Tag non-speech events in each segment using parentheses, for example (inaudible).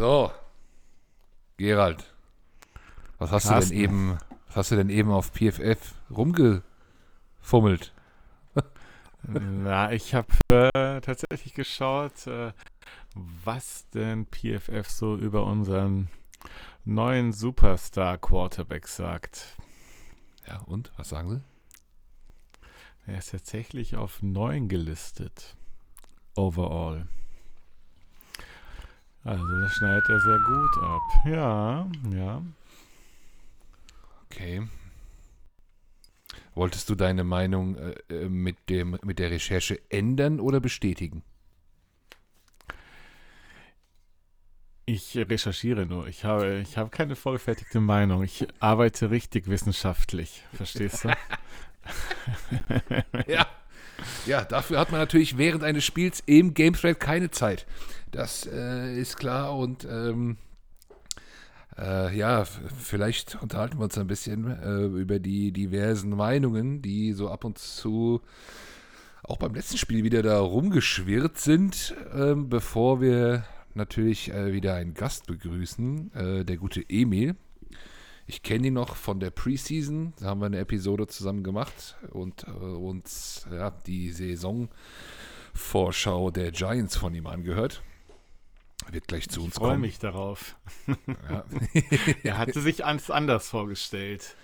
So. Gerald. Was hast Carsten. du denn eben, was hast du denn eben auf PFF rumgefummelt? (laughs) Na, ich habe äh, tatsächlich geschaut, äh, was denn PFF so über unseren neuen Superstar-Quarterback sagt. Ja, und? Was sagen sie? Er ist tatsächlich auf 9 gelistet. Overall. Also, das schneidet er sehr gut ab. Ja, ja. Okay. Wolltest du deine Meinung äh, äh, mit, dem, mit der Recherche ändern oder bestätigen? Ich recherchiere nur. Ich habe, ich habe keine vollfertigte Meinung. Ich arbeite richtig wissenschaftlich. Verstehst du? (laughs) Ja. Ja, dafür hat man natürlich während eines Spiels im Gamethread keine Zeit. Das äh, ist klar und ähm, äh, ja, vielleicht unterhalten wir uns ein bisschen äh, über die diversen Meinungen, die so ab und zu auch beim letzten Spiel wieder da rumgeschwirrt sind, ähm, bevor wir natürlich äh, wieder einen Gast begrüßen, äh, der gute Emil. Ich kenne ihn noch von der Preseason. Da haben wir eine Episode zusammen gemacht und äh, uns ja, die Saisonvorschau der Giants von ihm angehört. Wird gleich zu Ich uns freue kommen. mich darauf. Ja. (laughs) Er hatte sich anders vorgestellt.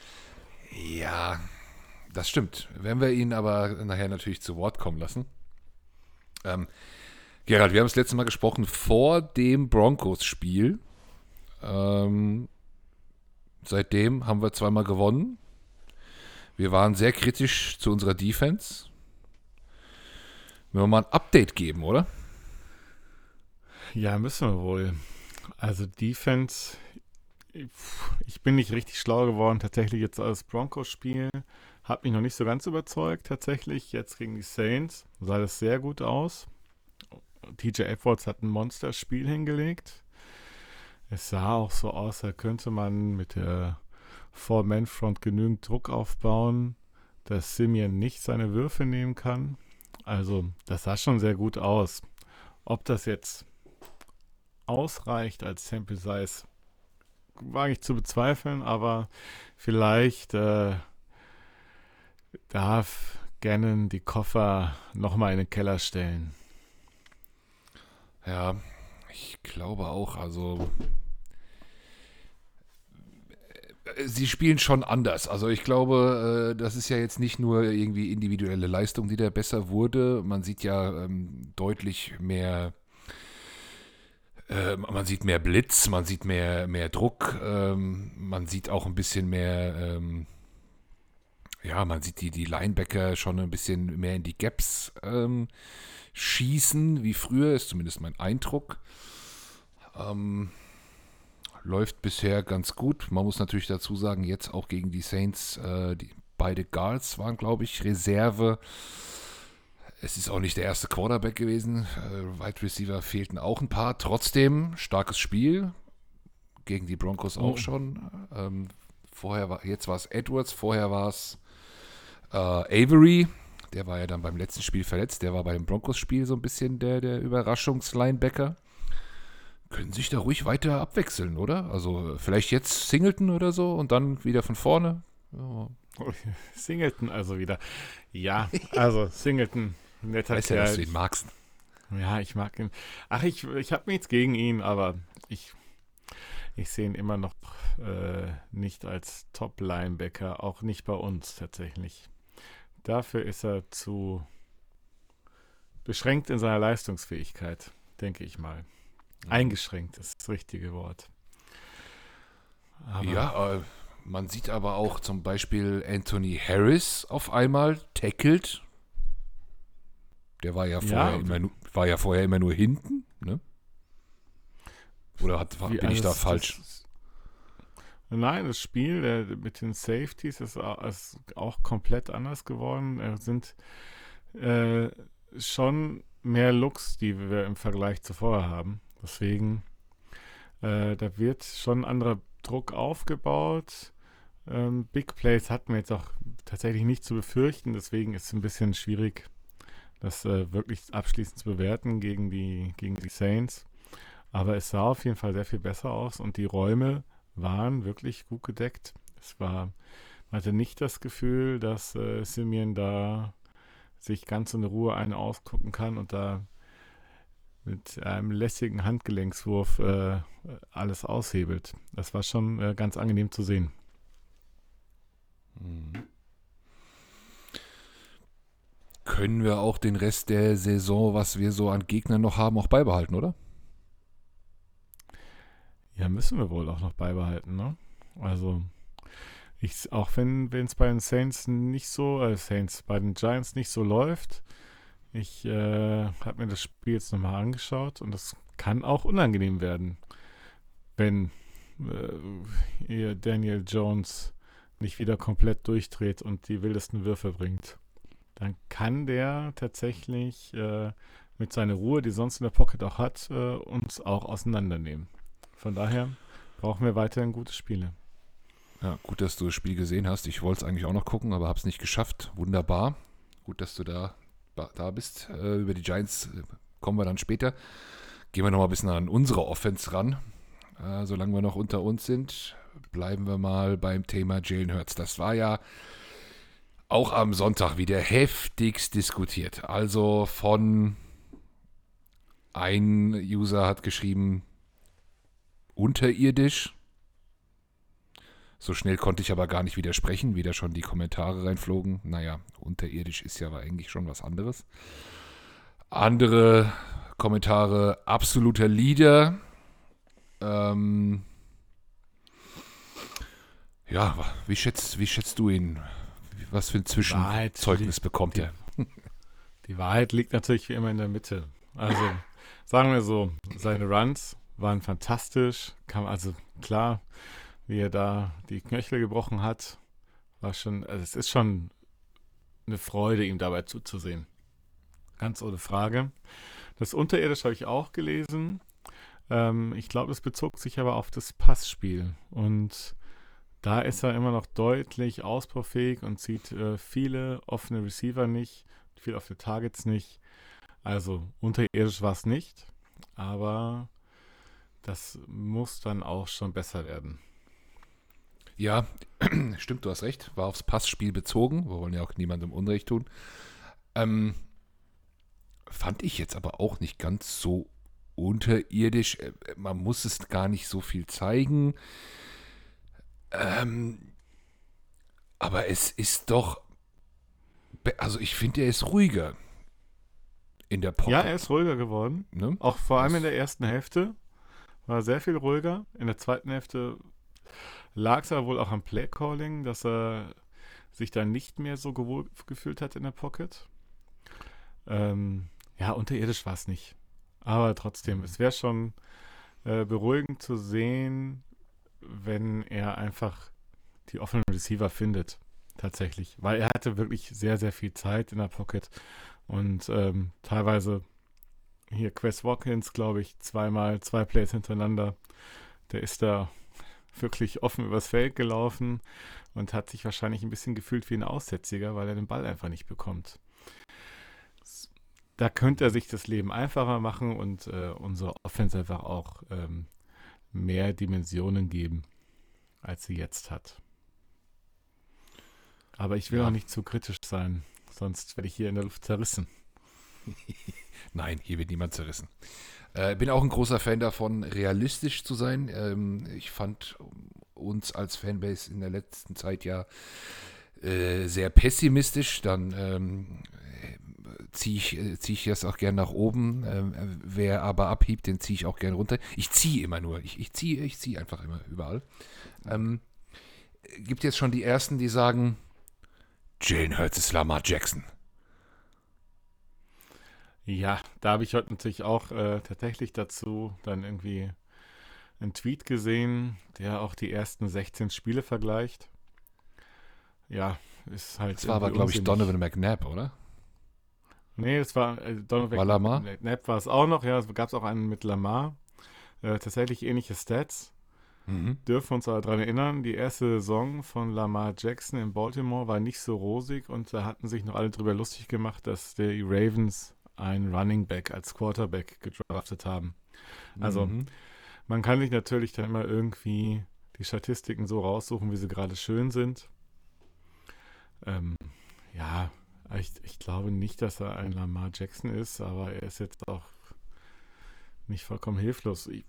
ja, das stimmt. Werden wir ihn aber nachher natürlich zu Wort kommen lassen. Ähm, Gerald, wir haben das letzte Mal gesprochen vor dem Broncos-Spiel. Ähm, seitdem haben wir zweimal gewonnen. Wir waren sehr kritisch zu unserer Defense. Wenn wir mal ein Update geben, oder? Ja, müssen wir wohl. Also Defense, ich bin nicht richtig schlau geworden, tatsächlich jetzt als Broncos-Spiel. Hat mich noch nicht so ganz überzeugt, tatsächlich. Jetzt gegen die Saints sah das sehr gut aus. TJ Edwards hat ein Monsterspiel hingelegt. Es sah auch so aus, als könnte man mit der Four-Man-Front genügend Druck aufbauen, dass Simeon nicht seine Würfe nehmen kann. Also, das sah schon sehr gut aus. Ob das jetzt ausreicht als Sample Size, wage ich zu bezweifeln, aber vielleicht äh, darf Gannon die Koffer nochmal in den Keller stellen. Ja, ich glaube auch. Also, äh, sie spielen schon anders. Also, ich glaube, äh, das ist ja jetzt nicht nur irgendwie individuelle Leistung, die da besser wurde. Man sieht ja ähm, deutlich mehr. äh, Man sieht mehr Blitz, man sieht mehr, mehr Druck, ähm, man sieht auch ein bisschen mehr, ähm, ja, man sieht die, die Linebacker schon ein bisschen mehr in die Gaps ähm, schießen, wie früher, ist zumindest mein Eindruck. Ähm, läuft bisher ganz gut. Man muss natürlich dazu sagen, jetzt auch gegen die Saints, äh, die, beide Guards waren, glaube ich, Reserve. Es ist auch nicht der erste Quarterback gewesen. Äh, Wide Receiver fehlten auch ein paar. Trotzdem, starkes Spiel. Gegen die Broncos auch Oh. schon. Ähm, vorher war, jetzt war es Edwards, vorher war es äh, Avery. Der war ja dann beim letzten Spiel verletzt. Der war beim Broncos-Spiel so ein bisschen der, der Überraschungslinebacker. Können sich da ruhig weiter abwechseln, oder? Also vielleicht jetzt Singleton oder so und dann wieder von vorne. Ja, (laughs) Singleton also wieder. Ja, also Singleton, netter weiß ja, dass du Kerl. ihn magst. Ja, ich mag ihn. Ach, ich, ich habe nichts gegen ihn, aber ich, ich sehe ihn immer noch äh, nicht als Top-Linebacker, auch nicht bei uns tatsächlich. Dafür ist er zu beschränkt in seiner Leistungsfähigkeit, denke ich mal. Eingeschränkt ist das richtige Wort. Aber Ja, äh, man sieht aber auch zum Beispiel Anthony Harris auf einmal tackled. Der war ja vorher, Ja. immer, nu- war ja vorher immer nur hinten, ne? Oder hat, war, Wie bin ich da falsch? Das, nein, das Spiel der, mit den Safeties ist, ist auch komplett anders geworden. Es sind äh, schon mehr Looks, die wir im Vergleich zu vorher haben. Deswegen, äh, da wird schon ein anderer Druck aufgebaut. Ähm, Big Plays hatten wir jetzt auch tatsächlich nicht zu befürchten. Deswegen ist es ein bisschen schwierig, das äh, wirklich abschließend zu bewerten gegen die, gegen die Saints. Aber es sah auf jeden Fall sehr viel besser aus und die Räume waren wirklich gut gedeckt. Es war, man hatte nicht das Gefühl, dass äh, Simeon da sich ganz in Ruhe einen ausgucken kann und da mit einem lässigen Handgelenkswurf äh, alles aushebelt. Das war schon äh, ganz angenehm zu sehen. Mhm. Können wir auch den Rest der Saison, was wir so an Gegnern noch haben, auch beibehalten, oder? Ja, müssen wir wohl auch noch beibehalten, ne? Also, ich, auch wenn es bei den Saints nicht so, äh, Saints, bei den Giants nicht so läuft, ich äh, habe mir das Spiel jetzt nochmal angeschaut und das kann auch unangenehm werden, wenn äh, ihr Daniel Jones nicht wieder komplett durchdreht und die wildesten Würfe bringt. Dann kann der tatsächlich äh, mit seiner Ruhe, die sonst in der Pocket auch hat, äh, uns auch auseinandernehmen. Von daher brauchen wir weiterhin gute Spiele. Ja, gut, dass du das Spiel gesehen hast. Ich wollte es eigentlich auch noch gucken, aber habe es nicht geschafft. Wunderbar. Gut, dass du da, da bist. Äh, über die Giants äh, kommen wir dann später. Gehen wir noch mal ein bisschen an unsere Offense ran. Äh, solange wir noch unter uns sind, bleiben wir mal beim Thema Jalen Hurts. Das war ja auch am Sonntag wieder heftigst diskutiert. Also von ein User hat geschrieben, unterirdisch. So schnell konnte ich aber gar nicht widersprechen, wie da schon die Kommentare reinflogen. Naja, unterirdisch ist ja aber eigentlich schon was anderes. Andere Kommentare, absoluter Leader. Ähm, ja, wie schätzt, wie schätzt du ihn? Was für ein Zwischenzeugnis bekommt er? Die Wahrheit liegt natürlich wie immer in der Mitte. Also sagen wir so, seine Runs waren fantastisch. Kam also klar, wie er da die Knöchel gebrochen hat, war schon, also es ist schon eine Freude, ihm dabei zuzusehen. Ganz ohne Frage. Das Unterirdisch habe ich auch gelesen. Ähm, ich glaube, es bezog sich aber auf das Passspiel. Und da ist er immer noch deutlich ausbaufähig und sieht äh, viele offene Receiver nicht, viele offene Targets nicht. Also unterirdisch war es nicht, aber das muss dann auch schon besser werden. Ja, (clears throat) stimmt, du hast recht. War aufs Passspiel bezogen. Wir wollen ja auch niemandem Unrecht tun. Ähm, fand ich jetzt aber auch nicht ganz so unterirdisch. Äh, man muss es gar nicht so viel zeigen. Ähm, aber es ist doch. Also ich finde, er ist ruhiger in der Pop. Ja, er ist ruhiger geworden. Ne? Auch vor allem in der ersten Hälfte war sehr viel ruhiger. In der zweiten Hälfte lag es aber wohl auch am Playcalling, dass er sich da nicht mehr so gewohl gefühlt hat in der Pocket. Ähm, ja, unterirdisch war es nicht. Aber trotzdem, es wäre schon äh, beruhigend zu sehen, wenn er einfach die offenen Receiver findet. Tatsächlich. Weil er hatte wirklich sehr, sehr viel Zeit in der Pocket. Und ähm, teilweise hier Quest Watkins, glaube ich, zweimal, zwei Plays hintereinander. Der ist da wirklich offen übers Feld gelaufen und hat sich wahrscheinlich ein bisschen gefühlt wie ein Aussätziger, weil er den Ball einfach nicht bekommt. Da könnte er sich das Leben einfacher machen und äh, unsere Offense einfach auch ähm, mehr Dimensionen geben, als sie jetzt hat. Aber ich will ja. auch nicht zu kritisch sein, sonst werde ich hier in der Luft zerrissen. (laughs) Nein, hier wird niemand zerrissen. Äh, bin auch ein großer Fan davon, realistisch zu sein. Ähm, ich fand uns als Fanbase in der letzten Zeit ja äh, sehr pessimistisch. Dann ähm, ziehe ich, äh, zieh ich das auch gern nach oben. Ähm, wer aber abhebt, den ziehe ich auch gern runter. Ich ziehe immer nur. Ich, ich ziehe ich zieh einfach immer überall. Ähm, gibt jetzt schon die Ersten, die sagen, Jane Hurts ist Lamar Jackson. Ja, da habe ich heute natürlich auch äh, tatsächlich dazu dann irgendwie einen Tweet gesehen, der auch die ersten 16 Spiele vergleicht. Ja, ist halt. Das war aber, glaube ich, Donovan McNabb, oder? Nee, das war äh, Donovan war Lamar? McNabb war es auch noch, ja, es gab es auch einen mit Lamar. Äh, tatsächlich ähnliche Stats. Mhm. Dürfen uns aber daran erinnern, die erste Saison von Lamar Jackson in Baltimore war nicht so rosig und da hatten sich noch alle drüber lustig gemacht, dass die Ravens einen Running Back als Quarterback gedraftet haben. Also mhm. man kann sich natürlich dann immer irgendwie die Statistiken so raussuchen, wie sie gerade schön sind. Ähm, ja, ich, ich glaube nicht, dass er ein Lamar Jackson ist, aber er ist jetzt auch nicht vollkommen hilflos. Ich,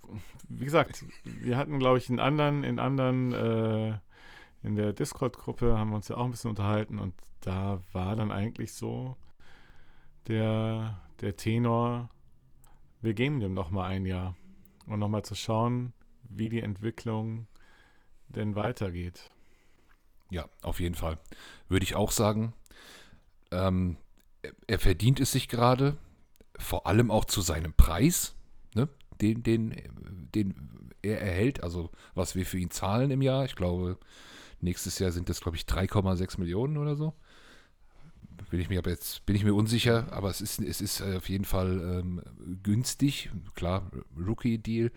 wie gesagt, wir hatten, glaube ich, in anderen, in anderen, äh, in der Discord-Gruppe haben wir uns ja auch ein bisschen unterhalten und da war dann eigentlich so der, der Tenor, wir geben dem nochmal ein Jahr und nochmal zu schauen, wie die Entwicklung denn weitergeht. Ja, auf jeden Fall. Würde ich auch sagen. Ähm, er verdient es sich gerade, vor allem auch zu seinem Preis, ne? den, den, den er erhält, also was wir für ihn zahlen im Jahr. Ich glaube, nächstes Jahr sind das, glaube ich, 3,6 Millionen oder so. Bin ich mir aber jetzt, bin ich mir unsicher, aber es ist, es ist auf jeden Fall ähm, günstig. Klar, Rookie-Deal.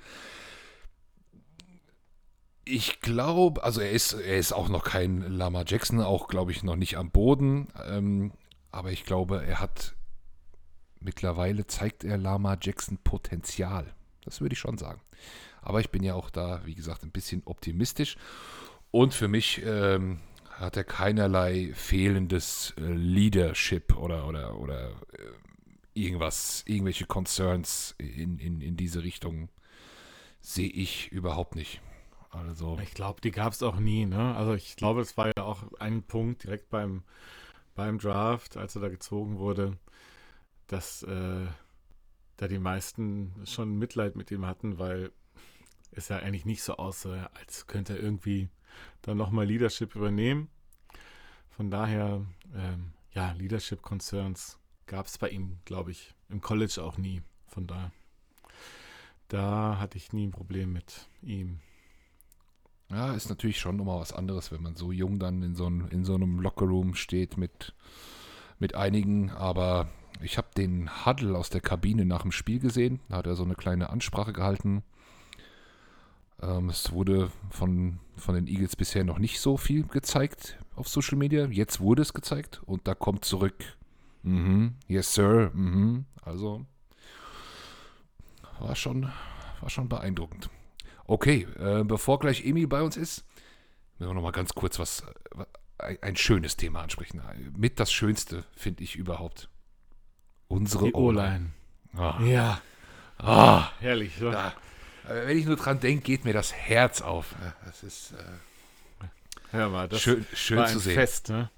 Ich glaube, also er ist, er ist auch noch kein Lama Jackson, auch glaube ich noch nicht am Boden. Ähm, aber ich glaube, er hat mittlerweile zeigt er Lama Jackson Potenzial. Das würde ich schon sagen. Aber ich bin ja auch da, wie gesagt, ein bisschen optimistisch. Und für mich ähm, hat er keinerlei fehlendes äh, Leadership oder, oder, oder äh, irgendwas, irgendwelche Concerns in, in, in diese Richtung sehe ich überhaupt nicht. Also. Ich glaube, die gab es auch nie, ne? Also ich glaube, es war ja auch ein Punkt direkt beim, beim Draft, als er da gezogen wurde, dass äh, da die meisten schon Mitleid mit ihm hatten, weil es ja eigentlich nicht so aussah, als könnte er irgendwie dann nochmal Leadership übernehmen. Von daher, ähm, ja, Leadership Concerns gab es bei ihm, glaube ich, im College auch nie. Von daher, da hatte ich nie ein Problem mit ihm. Ja, ist natürlich schon nochmal was anderes, wenn man so jung dann in so, in so einem Lockerroom steht mit, mit einigen. Aber ich habe den Huddle aus der Kabine nach dem Spiel gesehen. Da hat er so eine kleine Ansprache gehalten. Ähm, es wurde von, von den Eagles bisher noch nicht so viel gezeigt auf Social Media. Jetzt wurde es gezeigt und da kommt zurück. Mhm, yes, sir. Mhm. Also war schon, war schon beeindruckend. Okay, äh, bevor gleich Emi bei uns ist, müssen wir noch mal ganz kurz was, ein, schönes Thema ansprechen. Mit das Schönste, finde ich überhaupt. Unsere O-Line. Oh. Ja. Oh. Herrlich. So. Da, wenn ich nur dran denke, geht mir das Herz auf. Das ist äh, Hör mal, das schön, schön war ein zu sehen. Fest, ne?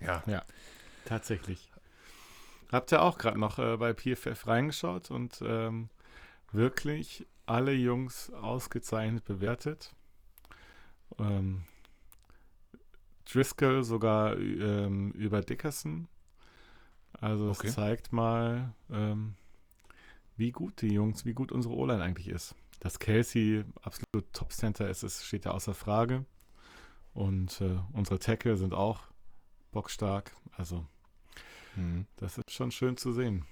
Ja. Ja, tatsächlich. Habt ihr auch gerade noch äh, bei PFF reingeschaut und ähm, wirklich alle Jungs ausgezeichnet bewertet. Ähm, Driscoll sogar ähm, über Dickerson. Also es okay. zeigt mal, ähm, wie gut die Jungs, wie gut unsere O-Line eigentlich ist. Dass Kelsey absolut Top-Center ist, ist, steht ja außer Frage. Und äh, unsere Tackle sind auch bockstark. Also mhm. das ist schon schön zu sehen.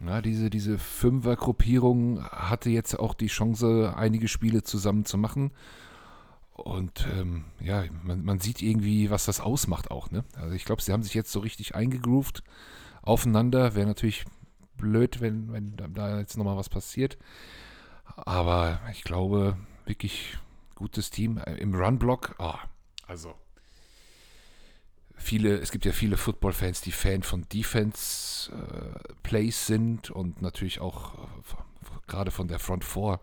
Ja, diese, diese Fünfer-Gruppierung hatte jetzt auch die Chance, einige Spiele zusammen zu machen. Und ähm, ja, man, man, sieht irgendwie, was das ausmacht auch. Ne? Also ich glaube, sie haben sich jetzt so richtig eingegroovt aufeinander. Wäre natürlich blöd, wenn, wenn da jetzt nochmal was passiert. Aber ich glaube, wirklich gutes Team. Äh, Im Run-Block, oh, also viele, es gibt ja viele Football-Fans, die Fan von Defense-Plays äh, sind und natürlich auch äh, gerade von der Front 4.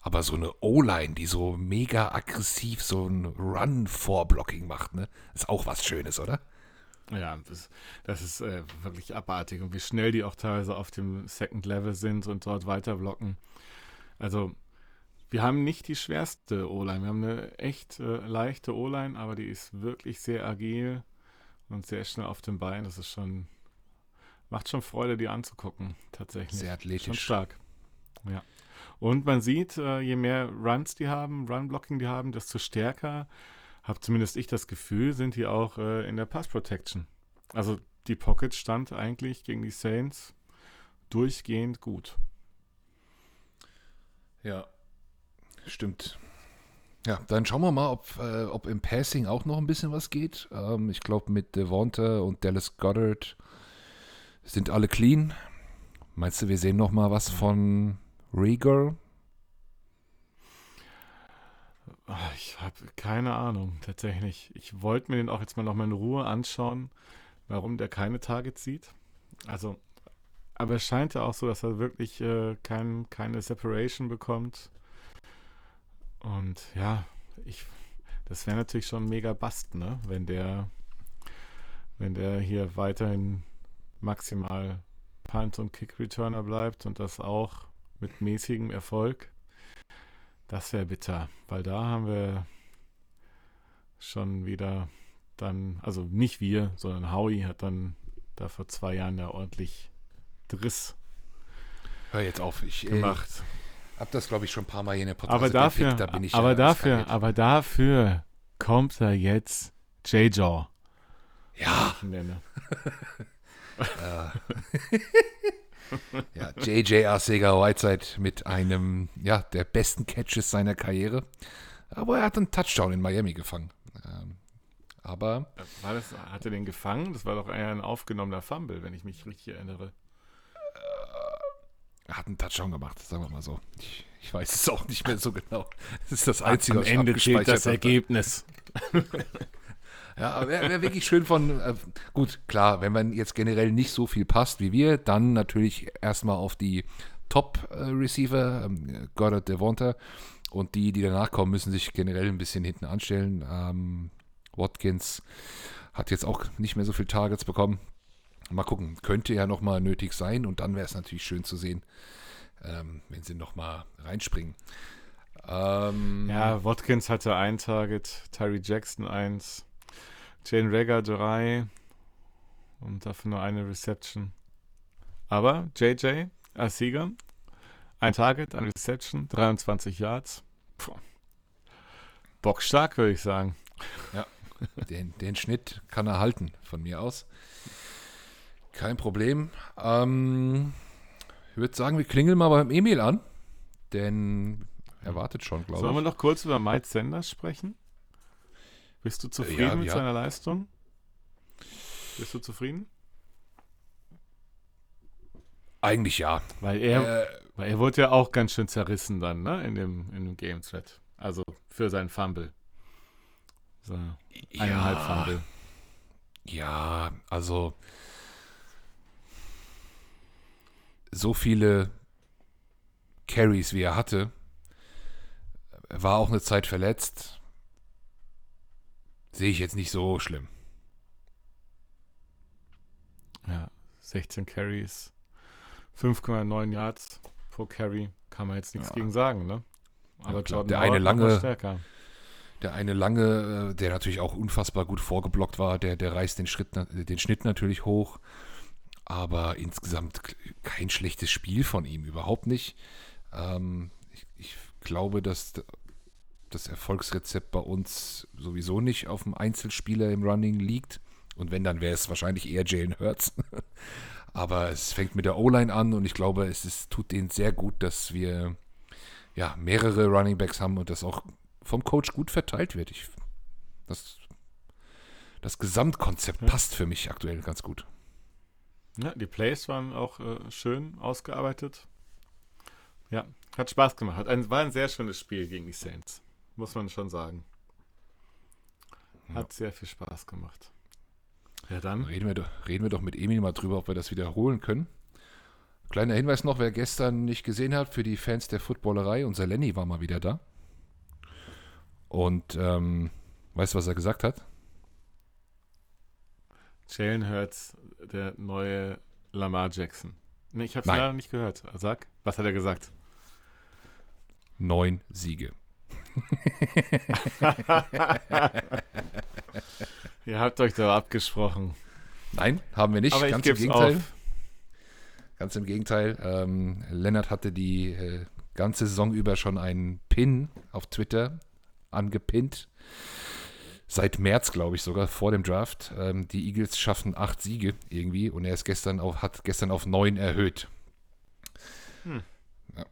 Aber so eine O-Line, die so mega aggressiv so ein Run-Vorblocking macht, ne? Ist auch was Schönes, oder? Ja, das, das ist äh, wirklich abartig. Und wie schnell die auch teilweise auf dem Second Level sind und dort weiter blocken. Also, wir haben nicht die schwerste O-Line. Wir haben eine echt äh, leichte O-Line, aber die ist wirklich sehr agil und sehr schnell auf dem Bein. Das ist schon, macht schon Freude, die anzugucken, tatsächlich. Sehr athletisch. Schon stark. Ja. Und man sieht, äh, je mehr Runs die haben, Run-Blocking die haben, desto stärker, habe zumindest ich das Gefühl, sind die auch äh, in der Pass-Protection. Also die Pocket stand eigentlich gegen die Saints durchgehend gut. Ja, stimmt. Ja, dann schauen wir mal, ob, äh, ob im Passing auch noch ein bisschen was geht. Ähm, ich glaube, mit Devonta und Dallas Goddard sind alle clean. Meinst du, wir sehen noch mal was von Rieger? Ah, Ich habe keine Ahnung, tatsächlich. Ich wollte mir den auch jetzt mal noch mal in Ruhe anschauen, warum der keine Targets sieht. Also, aber es scheint ja auch so, dass er wirklich äh, kein, keine Separation bekommt. Und ja, ich, das wäre natürlich schon mega Bast, ne? Wenn der, wenn der hier weiterhin maximal Punt- und Kick-Returner bleibt und das auch mit mäßigem Erfolg. Das wäre bitter, weil da haben wir schon wieder dann, also nicht wir, sondern Howie hat dann da vor zwei Jahren ja ordentlich Driss Hör jetzt auf. Ich äh, gemacht. habe das, glaube ich, schon ein paar Mal hier in der Podcast aber dafür, da bin ich aber ja dafür, aber dafür kommt er jetzt J-Jaw. Ja, (laughs) ja, JJ Arcega Whiteside mit einem, ja, der besten Catches seiner Karriere. Aber er hat einen Touchdown in Miami gefangen. Ähm, aber War das, hat er den gefangen? Das war doch eher ein aufgenommener Fumble, wenn ich mich richtig erinnere. Er hat einen Touchdown gemacht, sagen wir mal so. Ich, ich weiß es auch nicht mehr so genau. Das ist das Am Einzige, was ich Ende zählt das habe. Ergebnis. (laughs) Ja, aber wäre wär wirklich schön von, äh, gut, klar, wenn man jetzt generell nicht so viel passt wie wir, dann natürlich erstmal auf die Top-Receiver, ähm, Goddard, Devonta und die, die danach kommen, müssen sich generell ein bisschen hinten anstellen. Ähm, Watkins hat jetzt auch nicht mehr so viele Targets bekommen. Mal gucken, könnte ja nochmal nötig sein und dann wäre es natürlich schön zu sehen, ähm, wenn sie nochmal reinspringen. Ähm, Ja, Watkins hatte ein Target, Tyree Jackson eins, Jane Rager drei und dafür nur eine Reception. Aber JJ als Sieger, ein Target, eine Reception, 23 Yards. Puh. Bockstark, würde ich sagen. Den, den Schnitt kann er halten, von mir aus. Kein Problem. Ähm, ich würde sagen, wir klingeln mal beim Emil an, denn er wartet schon, Sollen glaube wir ich. noch kurz über Mike Sanders sprechen? Bist du zufrieden Ja, mit ja. seiner Leistung? Bist du zufrieden? Eigentlich ja. Weil er, Äh, weil er wurde ja auch ganz schön zerrissen dann, ne? In dem, in dem Game Thread. Also für seinen Fumble. So, eineinhalb ja, Fumble. ja, also so viele Carries, wie er hatte, er war auch eine Zeit verletzt. Sehe ich jetzt nicht so schlimm. Ja, 16 Carries, 5,9 Yards pro Carry. Kann man jetzt nichts Ja. gegen sagen, ne? Aber klar. Jordan Der eine Howard lange- stärker. Der eine lange, äh, der natürlich auch unfassbar gut vorgeblockt war, der, der reißt den, Schritt, den Schnitt natürlich hoch. Aber insgesamt kein schlechtes Spiel von ihm, überhaupt nicht. Ähm, ich, ich glaube, dass das Erfolgsrezept bei uns sowieso nicht auf dem Einzelspieler im Running liegt. Und wenn, dann wäre es wahrscheinlich eher Jalen Hurts. (laughs) Aber es fängt mit der O-Line an und ich glaube, es ist, tut denen sehr gut, dass wir ja, mehrere Running Backs haben und das auch vom Coach gut verteilt wird. Ich, das, das Gesamtkonzept Ja. passt für mich aktuell ganz gut. Ja, die Plays waren auch äh, schön ausgearbeitet. Ja, hat Spaß gemacht. Hat ein, war ein sehr schönes Spiel gegen die Saints. Muss man schon sagen. Hat sehr viel Spaß gemacht. Ja, dann. Reden wir, doch, reden wir doch mit Emil mal drüber, ob wir das wiederholen können. Kleiner Hinweis noch, wer gestern nicht gesehen hat, für die Fans der Footballerei, unser Lenny war mal wieder da. Und ähm, weißt du, was er gesagt hat? Jalen Hurts, der neue Lamar Jackson. Nee, ich habe es leider nicht gehört. Sag, was hat er gesagt? Neun Siege. (laughs) Ihr habt euch da abgesprochen. Nein, haben wir nicht. Aber Ganz im Gegenteil. auf. Ganz im Gegenteil. Ähm, Lennart hatte die äh, ganze Saison über schon einen Pin auf Twitter angepinnt. Seit März, glaube ich, sogar vor dem Draft. Ähm, die Eagles schaffen acht Siege irgendwie und er ist gestern auf, hat gestern auf neun erhöht. Hm. Ja.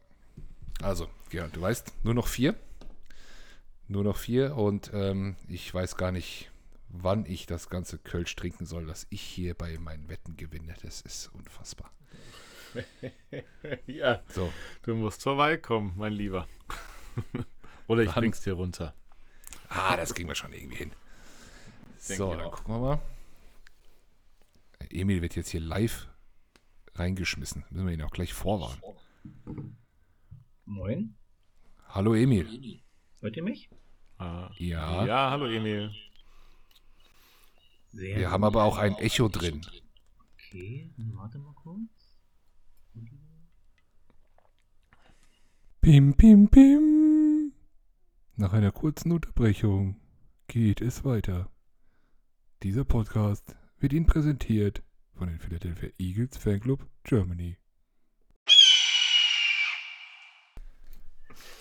Also, ja, du weißt, nur noch vier. Nur noch vier und ähm, ich weiß gar nicht, wann ich das ganze Kölsch trinken soll, dass ich hier bei meinen Wetten gewinne. Das ist unfassbar. (laughs) ja, so. du musst vorbeikommen, mein Lieber. (laughs) Oder ich bring's dir runter. Ah, das kriegen wir schon irgendwie hin. so, dann gucken wir mal. Emil wird jetzt hier live reingeschmissen. Müssen wir ihn auch gleich vorwarnen. Moin. Hallo Emil. Hört ihr mich? Ah, ja. Ja, hallo Emil. Sehr wir haben aber auch ein Echo drin. Okay, warte mal kurz. Pim, pim, pim. Nach einer kurzen Unterbrechung geht es weiter. Dieser Podcast wird Ihnen präsentiert von den Philadelphia Eagles Fanclub Germany.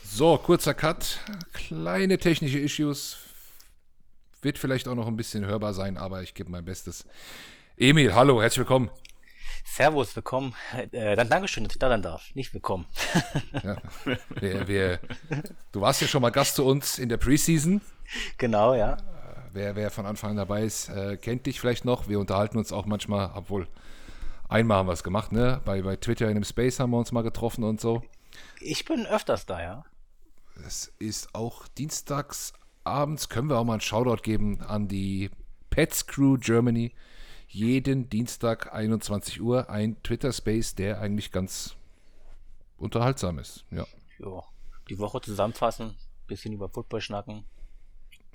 So, kurzer Cut. Kleine technische Issues. Wird vielleicht auch noch ein bisschen hörbar sein, aber ich gebe mein Bestes. Emil, hallo, herzlich willkommen. Servus, willkommen. Äh, dann Dankeschön, dass ich da sein darf. Nicht willkommen. ja. wir, wir, du warst ja schon mal Gast zu uns in der Preseason. Genau, ja. Wer, wer von Anfang an dabei ist, äh, kennt dich vielleicht noch. Wir unterhalten uns auch manchmal, obwohl einmal haben wir es gemacht, ne? Bei, bei Twitter in einem Space haben wir uns mal getroffen und so. Ich bin öfters da, ja. Es ist auch dienstags abends, können wir auch mal einen Shoutout geben an die Pets Crew Germany jeden Dienstag 21 Uhr ein Twitter-Space, der eigentlich ganz unterhaltsam ist. Ja. ja. Die Woche zusammenfassen, bisschen über Football schnacken.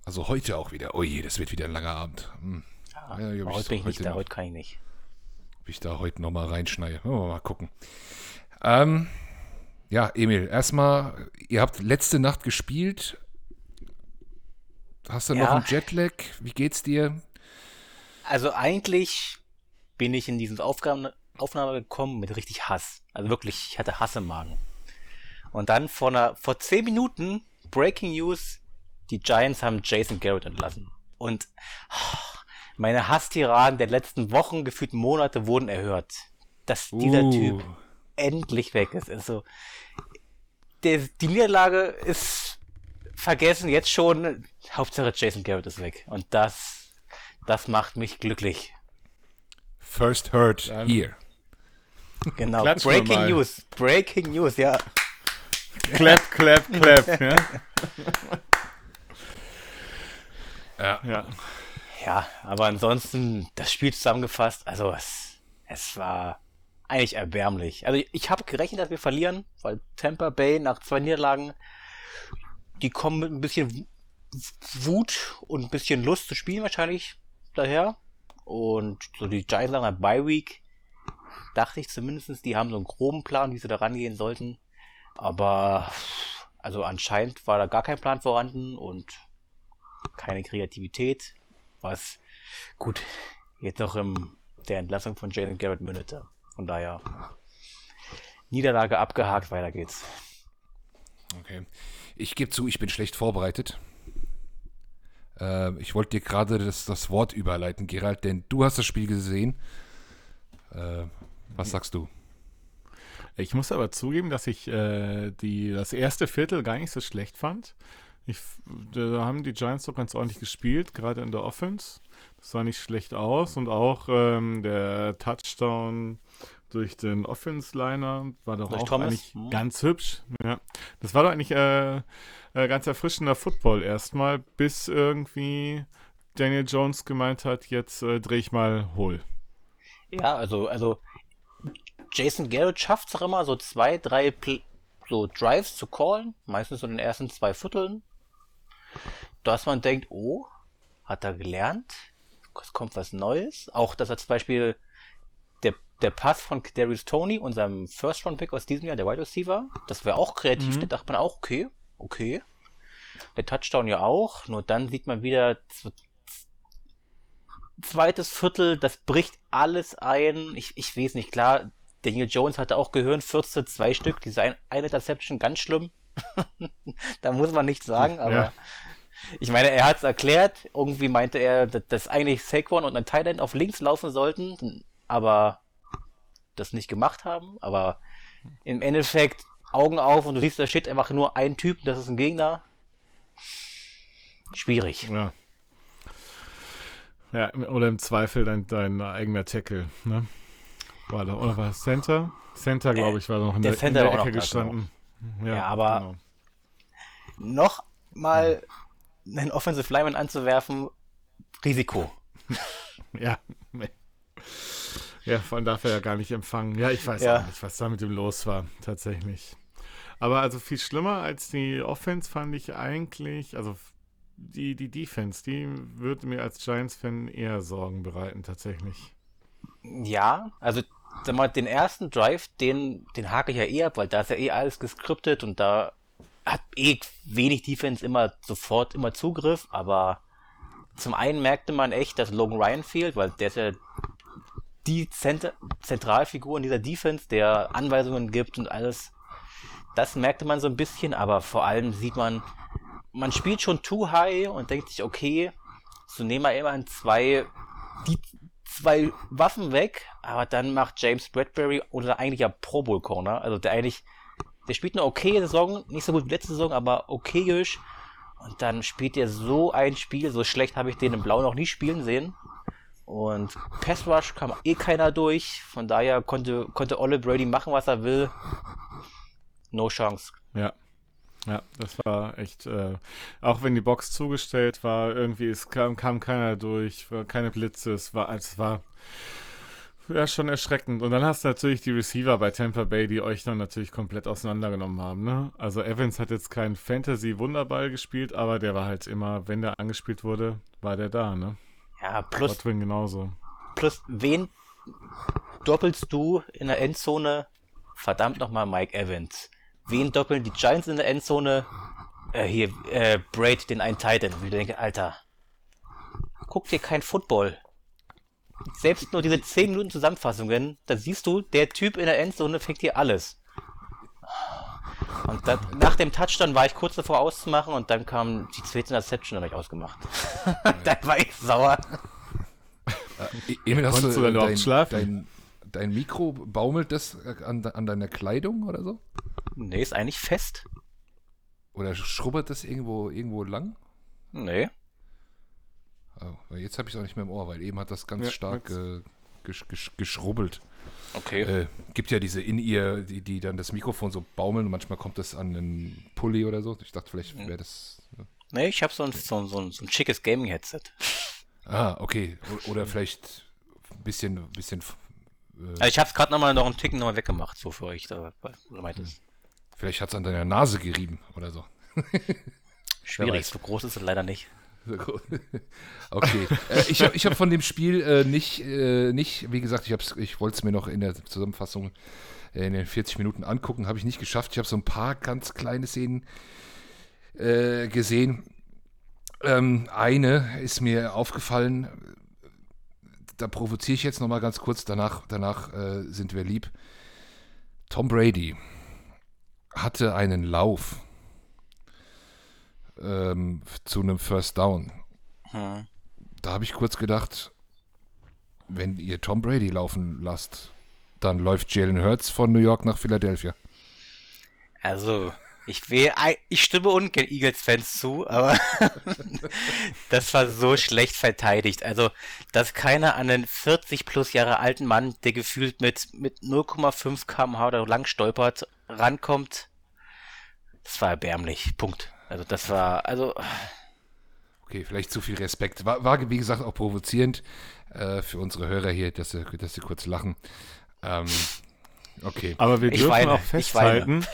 Also heute auch wieder. Oh je, das wird wieder ein langer Abend. Hm. Ja, ja, heute bin ich nicht da, heute kann ich nicht. Ob ich da heute nochmal reinschneide. Oh, mal gucken. Ähm, ja, Emil, erstmal, ihr habt letzte Nacht gespielt. Hast du ja. noch einen Jetlag? Wie geht's dir? Also eigentlich bin ich in diese Aufgaben, Aufnahme gekommen mit richtig Hass. Also wirklich, ich hatte Hass im Magen. Und dann vor, einer, vor zehn Minuten, Breaking News, die Giants haben Jason Garrett entlassen. Und oh, meine Hasstiraden der letzten Wochen, gefühlt Monate wurden erhört. Dass dieser uh. Typ endlich weg ist. Also, der, die Niederlage ist vergessen, jetzt schon. Hauptsache Jason Garrett ist weg. Und das das macht mich glücklich. First heard Dann here. Genau. Klatsch Breaking News. Breaking News, ja. Clap, clap, clap. (laughs) ja. ja. ja. Ja, aber ansonsten, das Spiel zusammengefasst, also es, es war eigentlich erbärmlich. Also ich habe gerechnet, dass wir verlieren, weil Tampa Bay nach zwei Niederlagen, die kommen mit ein bisschen Wut und ein bisschen Lust zu spielen wahrscheinlich daher. Und so die Giants sagen Bye Week, dachte ich zumindest, die haben so einen groben Plan, wie sie da rangehen sollten. Aber also anscheinend war da gar kein Plan vorhanden und keine Kreativität, was gut jetzt noch in der Entlassung von Jalen Garrett mündete. Von daher Niederlage abgehakt, weiter geht's. Okay. Ich gebe zu, ich bin schlecht vorbereitet. Äh, ich wollte dir gerade das, das Wort überleiten, Gerald, denn du hast das Spiel gesehen. Äh, was sagst du? Ich muss aber zugeben, dass ich äh, die, das erste Viertel gar nicht so schlecht fand. Ich, da haben die Giants doch ganz ordentlich gespielt, gerade in der Offense. Das sah nicht schlecht aus und auch ähm, der Touchdown durch den Offense-Liner war doch durch auch Thomas? eigentlich mhm. ganz hübsch. Ja. Das war doch eigentlich äh, äh, ganz erfrischender Football erstmal, bis irgendwie Daniel Jones gemeint hat, jetzt äh, drehe ich mal hohl. Ja, also, also Jason Garrett schafft es auch immer, so zwei, drei Pl so Drives zu callen, meistens so in den ersten zwei Vierteln, dass man denkt, oh, hat er gelernt, es kommt was Neues. Auch, dass er zum Beispiel der Pass von Darius Tony, unserem First-Round-Pick aus diesem Jahr, der Wide Receiver, das wäre auch kreativ. Mhm. Da dachte man auch, okay, okay. Der Touchdown ja auch. Nur dann sieht man wieder zweites Viertel, das bricht alles ein. Ich, ich weiß nicht, klar, Daniel Jones hatte auch Gehirn, 14, zwei Stück, diese eine Interception ganz schlimm. (laughs) da muss man nichts sagen, aber ja. ich meine, er hat es erklärt. Irgendwie meinte er, dass eigentlich Saquon und ein Thailand auf links laufen sollten, aber das nicht gemacht haben, aber im Endeffekt Augen auf und du siehst, da steht einfach nur ein Typ, das ist ein Gegner. Schwierig. Ja. Ja, oder im Zweifel dein, dein eigener Tackle, ne? War da, oder war Center? Center, glaube ich, war noch in der, der, in der Ecke gestanden. Ja, ja, aber genau. noch mal einen Offensive Lineman anzuwerfen, Risiko. ja. Ja, von darf er ja gar nicht empfangen. Ja, ich weiß ja. auch nicht, was da mit ihm los war, tatsächlich. Aber also viel schlimmer als die Offense fand ich eigentlich, also die, die Defense, die würde mir als Giants-Fan eher Sorgen bereiten, tatsächlich. Ja, also sag mal, den ersten Drive, den, den hake ich ja eher ab, weil da ist ja eh alles geskriptet und da hat eh wenig Defense immer sofort immer Zugriff, aber zum einen merkte man echt, dass Logan Ryan fehlt, weil der ist ja die Zent Zentralfigur in dieser Defense, der Anweisungen gibt und alles. Das merkte man so ein bisschen, aber vor allem sieht man, man spielt schon too high und denkt sich, okay, so nehmen wir immerhin zwei, die zwei Waffen weg, aber dann macht James Bradbury oder eigentlich ja Pro Bowl Corner, also der eigentlich, der spielt eine okay Saison, nicht so gut wie letzte Saison, aber okayisch. Und dann spielt er so ein Spiel, so schlecht habe ich den im Blau noch nie spielen sehen. Und Pass Rush kam eh keiner durch, von daher konnte, konnte Olle Brady machen, was er will. No Chance. Ja, ja, das war echt, äh, auch wenn die Box zugestellt war, irgendwie, es kam, kam keiner durch, keine Blitze, es war, es war ja schon erschreckend. Und dann hast du natürlich die Receiver bei Tampa Bay, die euch dann natürlich komplett auseinandergenommen haben, ne? Also Evans hat jetzt keinen Fantasy-Wunderball gespielt, aber der war halt immer, wenn der angespielt wurde, war der da, ne? Ja, plus. Godwin genauso. Plus, wen doppelst du in der Endzone? Verdammt nochmal Mike Evans. Wen doppeln die Giants in der Endzone? Äh, hier, äh, Braid, den einen Titan. Und ich denke, Alter, guck dir kein Football. Selbst nur diese 10 Minuten Zusammenfassungen, da siehst du, der Typ in der Endzone fängt hier alles. Und das, nach dem Touchdown war ich kurz davor auszumachen und dann kam die zweite Interception, dann habe ich ausgemacht. (laughs) dann war ich sauer. Äh, Emil, hast du, du dein, schlafen? Dein, dein Mikro baumelt das an, an deiner Kleidung oder so? Nee, ist eigentlich fest. Oder schrubbert das irgendwo, irgendwo lang? Nee. Oh, jetzt habe ich es auch nicht mehr im Ohr, weil eben hat das ganz ja, stark äh, gesch gesch geschrubbelt. Okay. Äh, gibt ja diese In-Ear, die, die dann das Mikrofon so baumeln und manchmal kommt das an einen Pulli oder so. Ich dachte, vielleicht wäre das. Ja. Nee, ich habe so ein, so, so, ein, so ein schickes Gaming-Headset. (laughs) Ah, okay. Oder vielleicht ein bisschen. bisschen äh, also ich habe es gerade nochmal noch einen Ticken nochmal weggemacht, so für euch. Da, meintest. Vielleicht hat es an deiner Nase gerieben oder so. (laughs) Schwierig, so groß ist es leider nicht. (laughs) Okay. äh, ich habe ich hab von dem Spiel äh, nicht, äh, nicht, wie gesagt, ich, ich wollte es mir noch in der Zusammenfassung äh, in den 40 Minuten angucken, habe ich nicht geschafft. Ich habe so ein paar ganz kleine Szenen äh, gesehen. Ähm, eine ist mir aufgefallen, da provoziere ich jetzt nochmal ganz kurz, danach, danach äh, sind wir lieb. Tom Brady hatte einen Lauf ähm, zu einem First Down. Hm. Da habe ich kurz gedacht, wenn ihr Tom Brady laufen lasst, dann läuft Jalen Hurts von New York nach Philadelphia. Also, ich will, ich stimme ungern Eagles-Fans zu, aber (laughs) das war so schlecht verteidigt. Also, dass keiner an einen 40 plus Jahre alten Mann, der gefühlt mit, mit 0,5 kmh oder lang stolpert, rankommt, das war erbärmlich. Punkt. Also das war, also. Okay, vielleicht zu viel Respekt. War, war wie gesagt, auch provozierend äh, für unsere Hörer hier, dass sie, dass sie kurz lachen. Ähm, okay. Aber wir dürfen weine, auch festhalten,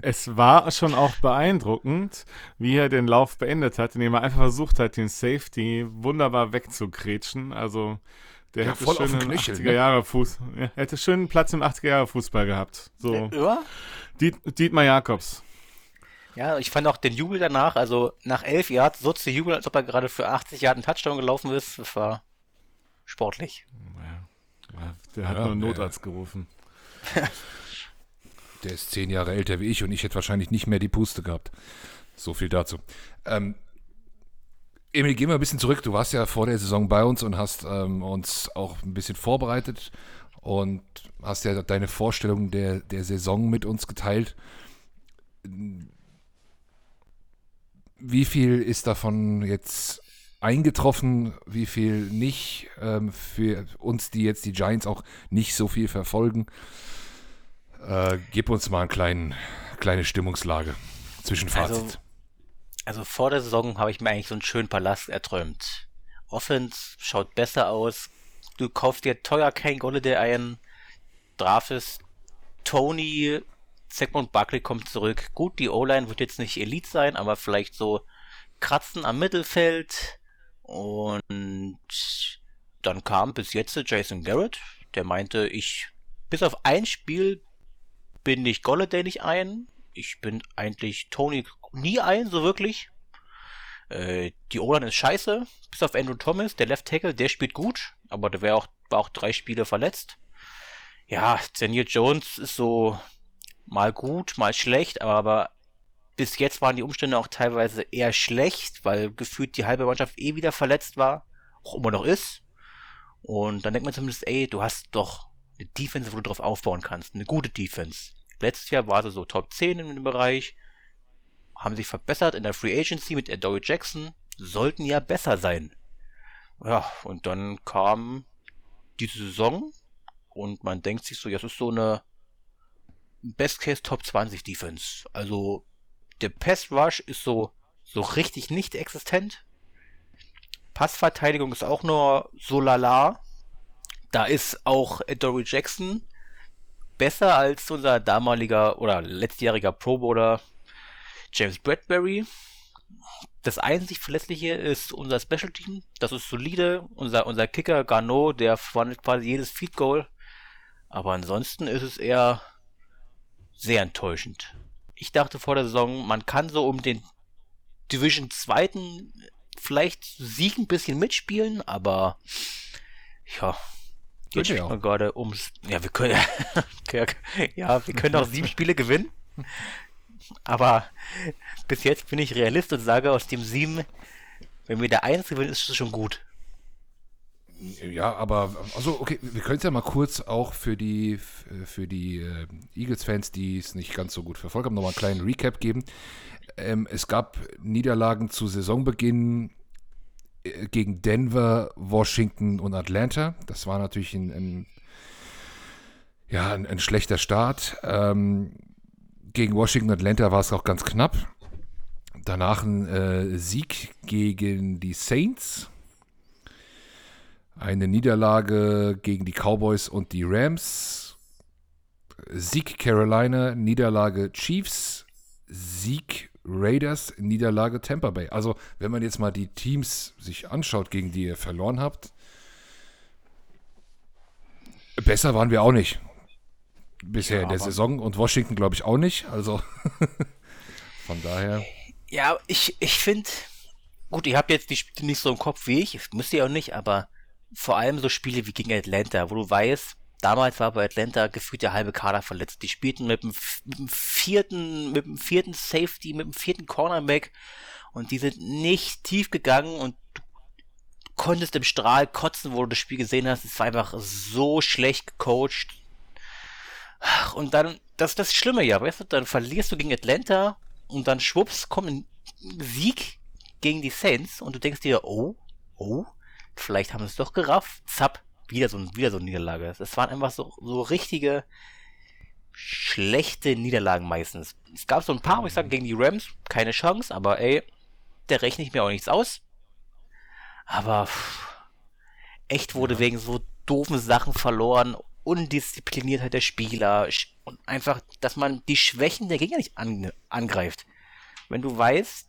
es war schon auch beeindruckend, wie er den Lauf beendet hat, indem er einfach versucht hat, den Safety wunderbar wegzugrätschen. Also der ja, hätte schön einen 80er ne? Jahre Fuß, ja, hätte schön Platz im 80er Jahre Fußball gehabt. So. Ja? Diet, Dietmar Jakobs. Ja, ich fand auch den Jubel danach, also nach elf Jahren so zu jubeln, als ob er gerade für 80 Jahre einen Touchdown gelaufen ist, das war sportlich. Ja, der hat ja, nur einen Notarzt gerufen. (laughs) der ist zehn Jahre älter wie ich und ich hätte wahrscheinlich nicht mehr die Puste gehabt. So viel dazu. Ähm, Emil, geh mal ein bisschen zurück. Du warst ja vor der Saison bei uns und hast ähm, uns auch ein bisschen vorbereitet und hast ja deine Vorstellung der, der Saison mit uns geteilt wie viel ist davon jetzt eingetroffen, wie viel nicht. Ähm, für uns, die jetzt die Giants auch nicht so viel verfolgen. Äh, gib uns mal eine kleinen, kleine Stimmungslage. Zwischenfazit. Also, also vor der Saison habe ich mir eigentlich so einen schönen Palast erträumt. Offense schaut besser aus. Du kaufst dir teuer kein Golladay ein, draftest Tony, Zegmont Buckley kommt zurück. Gut, die O-Line wird jetzt nicht Elite sein, aber vielleicht so kratzen am Mittelfeld. Und dann kam bis jetzt Jason Garrett, der meinte, ich bis auf ein Spiel bin ich Golladay nicht ein. Ich bin eigentlich Tony nie ein, so wirklich. Äh, die O-Line ist scheiße, bis auf Andrew Thomas, der Left Tackle, der spielt gut, aber der auch, war auch drei Spiele verletzt. Ja, Daniel Jones ist so mal gut, mal schlecht, aber bis jetzt waren die Umstände auch teilweise eher schlecht, weil gefühlt die halbe Mannschaft eh wieder verletzt war, auch immer noch ist. Und dann denkt man zumindest, ey, du hast doch eine Defense, wo du drauf aufbauen kannst, eine gute Defense. Letztes Jahr war sie so Top 10 in dem Bereich, haben sich verbessert in der Free Agency mit Dory Jackson, sollten ja besser sein. Ja, und dann kam diese Saison und man denkt sich so, ja, es ist so eine Best Case Top 20 Defense. Also der Pass Rush ist so, so richtig nicht existent. Passverteidigung ist auch nur so lala. Da ist auch Dory Jackson besser als unser damaliger oder letztjähriger Pro Bowler James Bradbury. Das einzig Verlässliche ist unser Special Team. Das ist solide. Unser, unser Kicker Garneau, der verwandelt quasi jedes Feed Goal. Aber ansonsten ist es eher sehr enttäuschend. Ich dachte vor der Saison, man kann so um den Division 2. vielleicht Sieg ein bisschen mitspielen, aber ja, jetzt spricht man gerade ums. Ja, wir können (laughs) ja, wir können auch sieben Spiele gewinnen. Aber bis jetzt bin ich Realist und sage aus dem sieben, wenn wir der eins gewinnen, ist es schon gut. Ja, aber also okay, wir können es ja mal kurz auch für die für die äh, Eagles-Fans, die es nicht ganz so gut verfolgt haben, nochmal einen kleinen Recap geben. Ähm, es gab Niederlagen zu Saisonbeginn äh, gegen Denver, Washington und Atlanta. Das war natürlich ein, ein ja, ein, ein, schlechter Start. Ähm, gegen Washington und Atlanta war es auch ganz knapp. Danach ein äh, Sieg gegen die Saints eine Niederlage gegen die Cowboys und die Rams. Sieg Carolina, Niederlage Chiefs, Sieg Raiders, Niederlage Tampa Bay. Also, wenn man jetzt mal die Teams sich anschaut, gegen die ihr verloren habt, besser waren wir auch nicht. Bisher ja, in der Saison und Washington glaube ich auch nicht. Also (laughs) von daher. Ja, ich, ich finde, gut, ihr habt jetzt die Spiele nicht so im Kopf wie ich, müsst ihr auch nicht, aber vor allem so Spiele wie gegen Atlanta, wo du weißt, damals war bei Atlanta gefühlt der halbe Kader verletzt. Die spielten mit dem, mit dem vierten, mit dem vierten Safety, mit dem vierten Cornerback und die sind nicht tief gegangen und du konntest im Strahl kotzen, wo du das Spiel gesehen hast. Es war einfach so schlecht gecoacht. Und dann, das ist das Schlimme ja, weißt du, dann verlierst du gegen Atlanta und dann schwupps kommt ein Sieg gegen die Saints und du denkst dir, oh, oh, vielleicht haben sie es doch gerafft. Zapp, wieder so, wieder so eine Niederlage. Es waren einfach so, so richtige schlechte Niederlagen meistens. Es gab so ein paar, wo ich sage, gegen die Rams, keine Chance, aber ey, der rechne ich mir auch nichts aus. Aber pff, echt wurde ja. wegen so doofen Sachen verloren, Undiszipliniertheit der Spieler und einfach, dass man die Schwächen der Gegner nicht an, angreift. Wenn du weißt,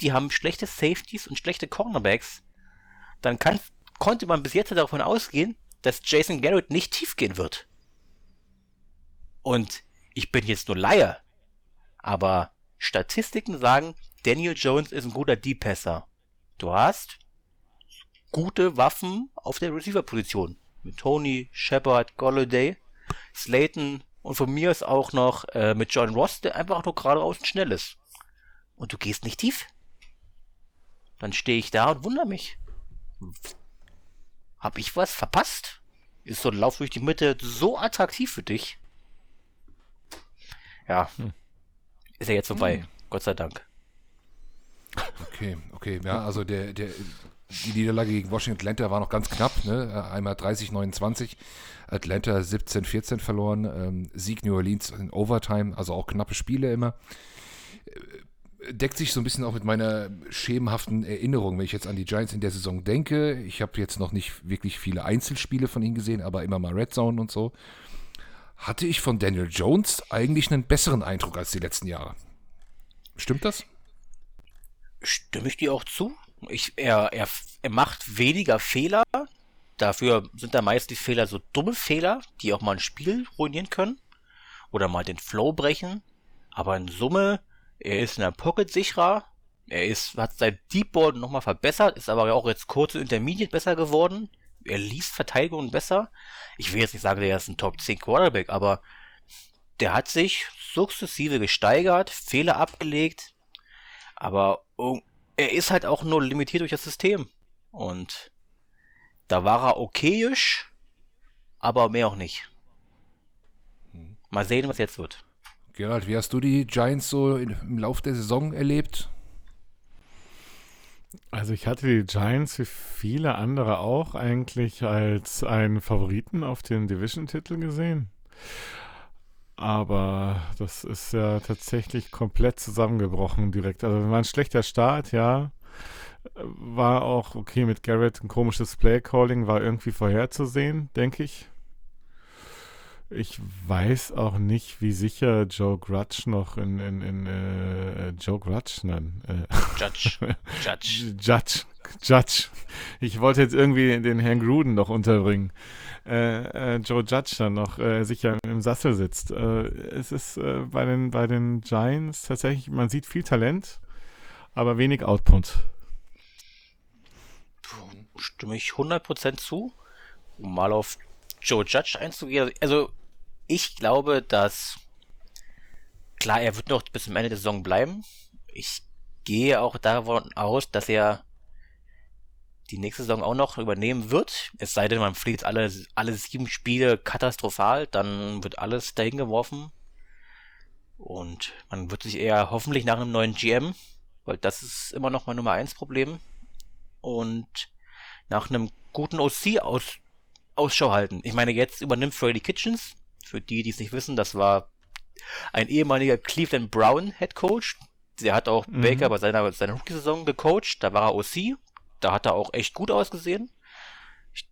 die haben schlechte Safeties und schlechte Cornerbacks, dann kann, konnte man bis jetzt davon ausgehen, dass Jason Garrett nicht tief gehen wird. Und ich bin jetzt nur Laie, aber Statistiken sagen, Daniel Jones ist ein guter Deep-Passer. Du hast gute Waffen auf der Receiver-Position. Mit Tony, Shepard, Golladay, Slayton und von mir ist auch noch äh, mit John Ross, der einfach nur geradeaus schnell ist. Und du gehst nicht tief. Dann stehe ich da und wundere mich. Hab ich was verpasst? Ist so ein Lauf durch die Mitte so attraktiv für dich? Ja. Hm. Ist ja jetzt vorbei. Hm. Gott sei Dank. Okay, okay. Ja, also der, der die Niederlage gegen Washington Atlanta war noch ganz knapp, ne? Einmal 30-29, Atlanta 17-14 verloren, ähm, Sieg New Orleans in Overtime, also auch knappe Spiele immer. Deckt sich so ein bisschen auch mit meiner schemenhaften Erinnerung, wenn ich jetzt an die Giants in der Saison denke. Ich habe jetzt noch nicht wirklich viele Einzelspiele von ihnen gesehen, aber immer mal Red Zone und so. Hatte ich von Daniel Jones eigentlich einen besseren Eindruck als die letzten Jahre? Stimmt das? Stimme ich dir auch zu? Ich, er, er, er macht weniger Fehler. Dafür sind da meist die Fehler so dumme Fehler, die auch mal ein Spiel ruinieren können. Oder mal den Flow brechen. Aber in Summe, er ist in der Pocket sicherer. Er ist, hat sein Deep Ball nochmal verbessert, ist aber auch jetzt kurz und Intermediate besser geworden. Er liest Verteidigungen besser. Ich will jetzt nicht sagen, er ist ein Top 10 Quarterback, aber der hat sich sukzessive gesteigert, Fehler abgelegt, aber er ist halt auch nur limitiert durch das System. Und da war er okayisch, aber mehr auch nicht. Mal sehen, was jetzt wird. Gerald, wie hast du die Giants so im Laufe der Saison erlebt? Also ich hatte die Giants wie viele andere auch eigentlich als einen Favoriten auf den Division-Titel gesehen. Aber das ist ja tatsächlich komplett zusammengebrochen direkt. Also war ein schlechter Start, ja. War auch okay mit Garrett ein komisches Play-Calling, war irgendwie vorherzusehen, denke ich. Ich weiß auch nicht, wie sicher Joe Grudge noch in, in, in äh, Joe Grudge, nein. Äh, Judge. (laughs) Judge. Judge. Judge. Ich wollte jetzt irgendwie den Herrn Gruden noch unterbringen. Äh, äh, Joe Judge dann noch äh, sicher im Sassel sitzt. Äh, es ist äh, bei, den, bei den Giants tatsächlich, man sieht viel Talent, aber wenig Output. Stimme ich 100% zu. Um mal auf Joe Judge einzugehen. Also, ich glaube, dass klar, er wird noch bis zum Ende der Saison bleiben. Ich gehe auch davon aus, dass er die nächste Saison auch noch übernehmen wird. Es sei denn, man fliegt alle, alle sieben Spiele katastrophal, dann wird alles dahin geworfen. Und man wird sich eher hoffentlich nach einem neuen GM, weil das ist immer noch mein Nummer 1 Problem. Und nach einem guten OC aus, Ausschau halten. Ich meine, jetzt übernimmt Freddy Kitchens. Für die, die es nicht wissen, das war ein ehemaliger Cleveland Brown Head Coach. Der hat auch mhm. Baker bei seiner, seiner Rookie-Saison gecoacht. Da war er OC da hat er auch echt gut ausgesehen.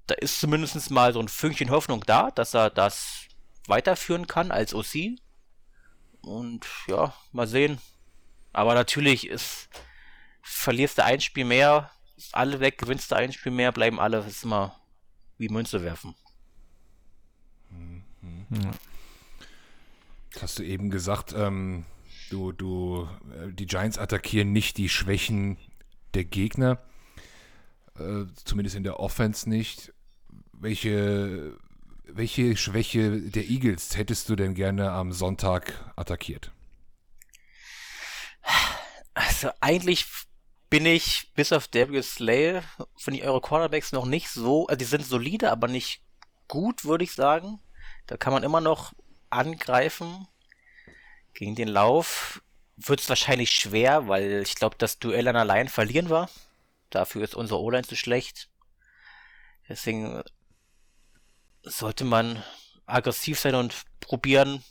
Da ist zumindest mal so ein Fünkchen Hoffnung da, dass er das weiterführen kann als OC. Und ja, mal sehen. Aber natürlich ist, verlierst du ein Spiel mehr, ist alle weg, gewinnst du ein Spiel mehr, bleiben alle, ist immer wie Münze werfen. Mhm. Hast du eben gesagt, ähm, du, du, äh, die Giants attackieren nicht die Schwächen der Gegner äh, zumindest in der Offense nicht. Welche, welche Schwäche der Eagles hättest du denn gerne am Sonntag attackiert? Also eigentlich bin ich bis auf Darius Slay von die eure Cornerbacks noch nicht so, also die sind solide, aber nicht gut, würde ich sagen. Da kann man immer noch angreifen. Gegen den Lauf wird es wahrscheinlich schwer, weil ich glaube, das Duell an allein verlieren war. Dafür ist unsere O-Line zu schlecht. Deswegen sollte man aggressiv sein und probieren,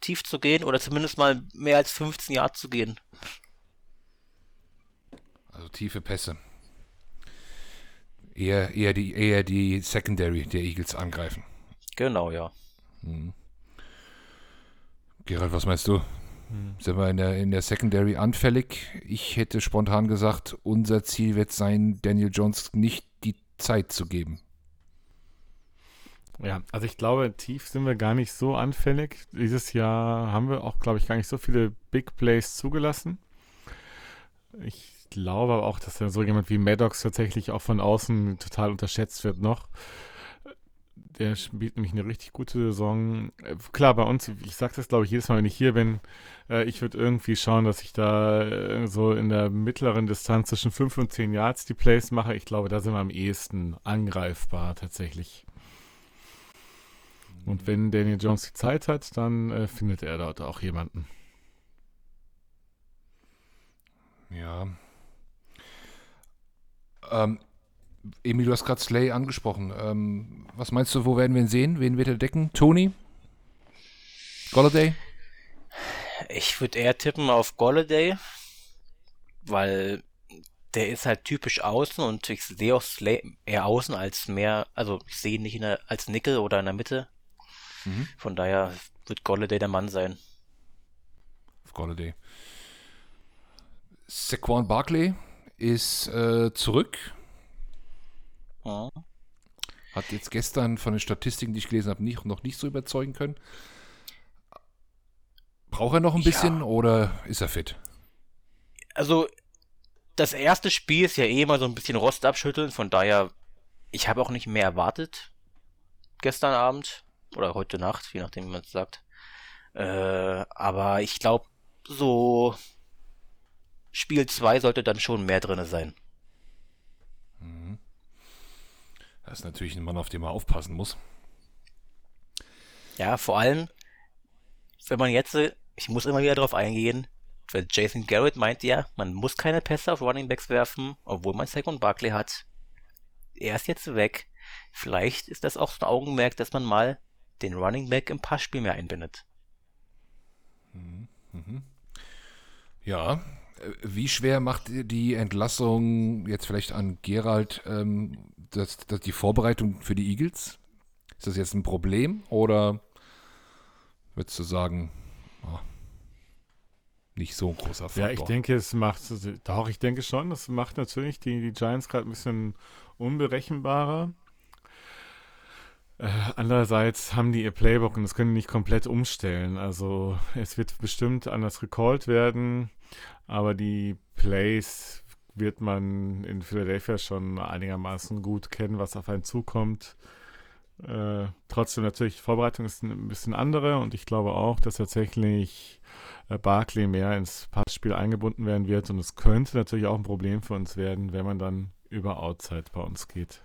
tief zu gehen oder zumindest mal mehr als 15 Jahre zu gehen. Also tiefe Pässe. Eher, eher, die, eher die Secondary der Eagles angreifen. Genau, ja. Hm. Gerald, was meinst du? Hm. Sind wir in der, in der Secondary anfällig? Ich hätte spontan gesagt, unser Ziel wird sein, Daniel Jones nicht die Zeit zu geben. Ja, also ich glaube, tief sind wir gar nicht so anfällig. Dieses Jahr haben wir auch, glaube ich, gar nicht so viele Big Plays zugelassen. Ich glaube aber auch, dass so jemand wie Maddox tatsächlich auch von außen total unterschätzt wird noch. Der spielt nämlich eine richtig gute Saison. Äh, klar, bei uns, ich sage das glaube ich jedes Mal, wenn ich hier bin, äh, ich würde irgendwie schauen, dass ich da äh, so in der mittleren Distanz zwischen 5 und 10 Yards die Plays mache. Ich glaube, da sind wir am ehesten angreifbar tatsächlich. Und wenn Daniel Jones die Zeit hat, dann äh, findet er dort auch jemanden. Ja. Ähm, Emil, du hast gerade Slay angesprochen. Ähm, was meinst du, wo werden wir ihn sehen? Wen wird er decken? Tony? Golladay? Ich würde eher tippen auf Golladay, weil der ist halt typisch außen und ich sehe auch Slay eher außen als mehr, also ich sehe ihn nicht der, als Nickel oder in der Mitte. Mhm. Von daher wird Golladay der Mann sein. Auf Golladay. Saquon Barkley ist äh, zurück. Ja. Hat jetzt gestern von den Statistiken, die ich gelesen habe, nicht, noch nicht so überzeugen können. Braucht er noch ein bisschen ja. oder ist er fit? Also, das erste Spiel ist ja eh mal so ein bisschen Rost abschütteln, von daher, ich habe auch nicht mehr erwartet gestern Abend oder heute Nacht, je nachdem, wie man es sagt. Äh, aber ich glaube, so Spiel 2 sollte dann schon mehr drin sein. Mhm. Das ist natürlich ein Mann, auf den man aufpassen muss. Ja, vor allem, wenn man jetzt, ich muss immer wieder darauf eingehen, weil Jason Garrett meint ja, man muss keine Pässe auf Running Backs werfen, obwohl man Saquon Barkley hat. Er ist jetzt weg. Vielleicht ist das auch so ein Augenmerk, dass man mal den Running Back im Passspiel mehr einbindet. Mhm. Mhm. Ja, wie schwer macht die Entlassung jetzt vielleicht an Gerald ähm, das, das die Vorbereitung für die Eagles? Ist das jetzt ein Problem oder würdest du sagen, oh, nicht so ein großer Faktor? Ja, ich denke, es macht, doch, ich denke schon, das macht natürlich die, die Giants gerade ein bisschen unberechenbarer. Äh, andererseits haben die ihr Playbook und das können die nicht komplett umstellen. Also es wird bestimmt anders gecallt werden, aber die Plays wird man in Philadelphia schon einigermaßen gut kennen, was auf einen zukommt. Äh, trotzdem natürlich, die Vorbereitung ist ein bisschen andere und ich glaube auch, dass tatsächlich äh, Barkley mehr ins Passspiel eingebunden werden wird und es könnte natürlich auch ein Problem für uns werden, wenn man dann über Outside bei uns geht.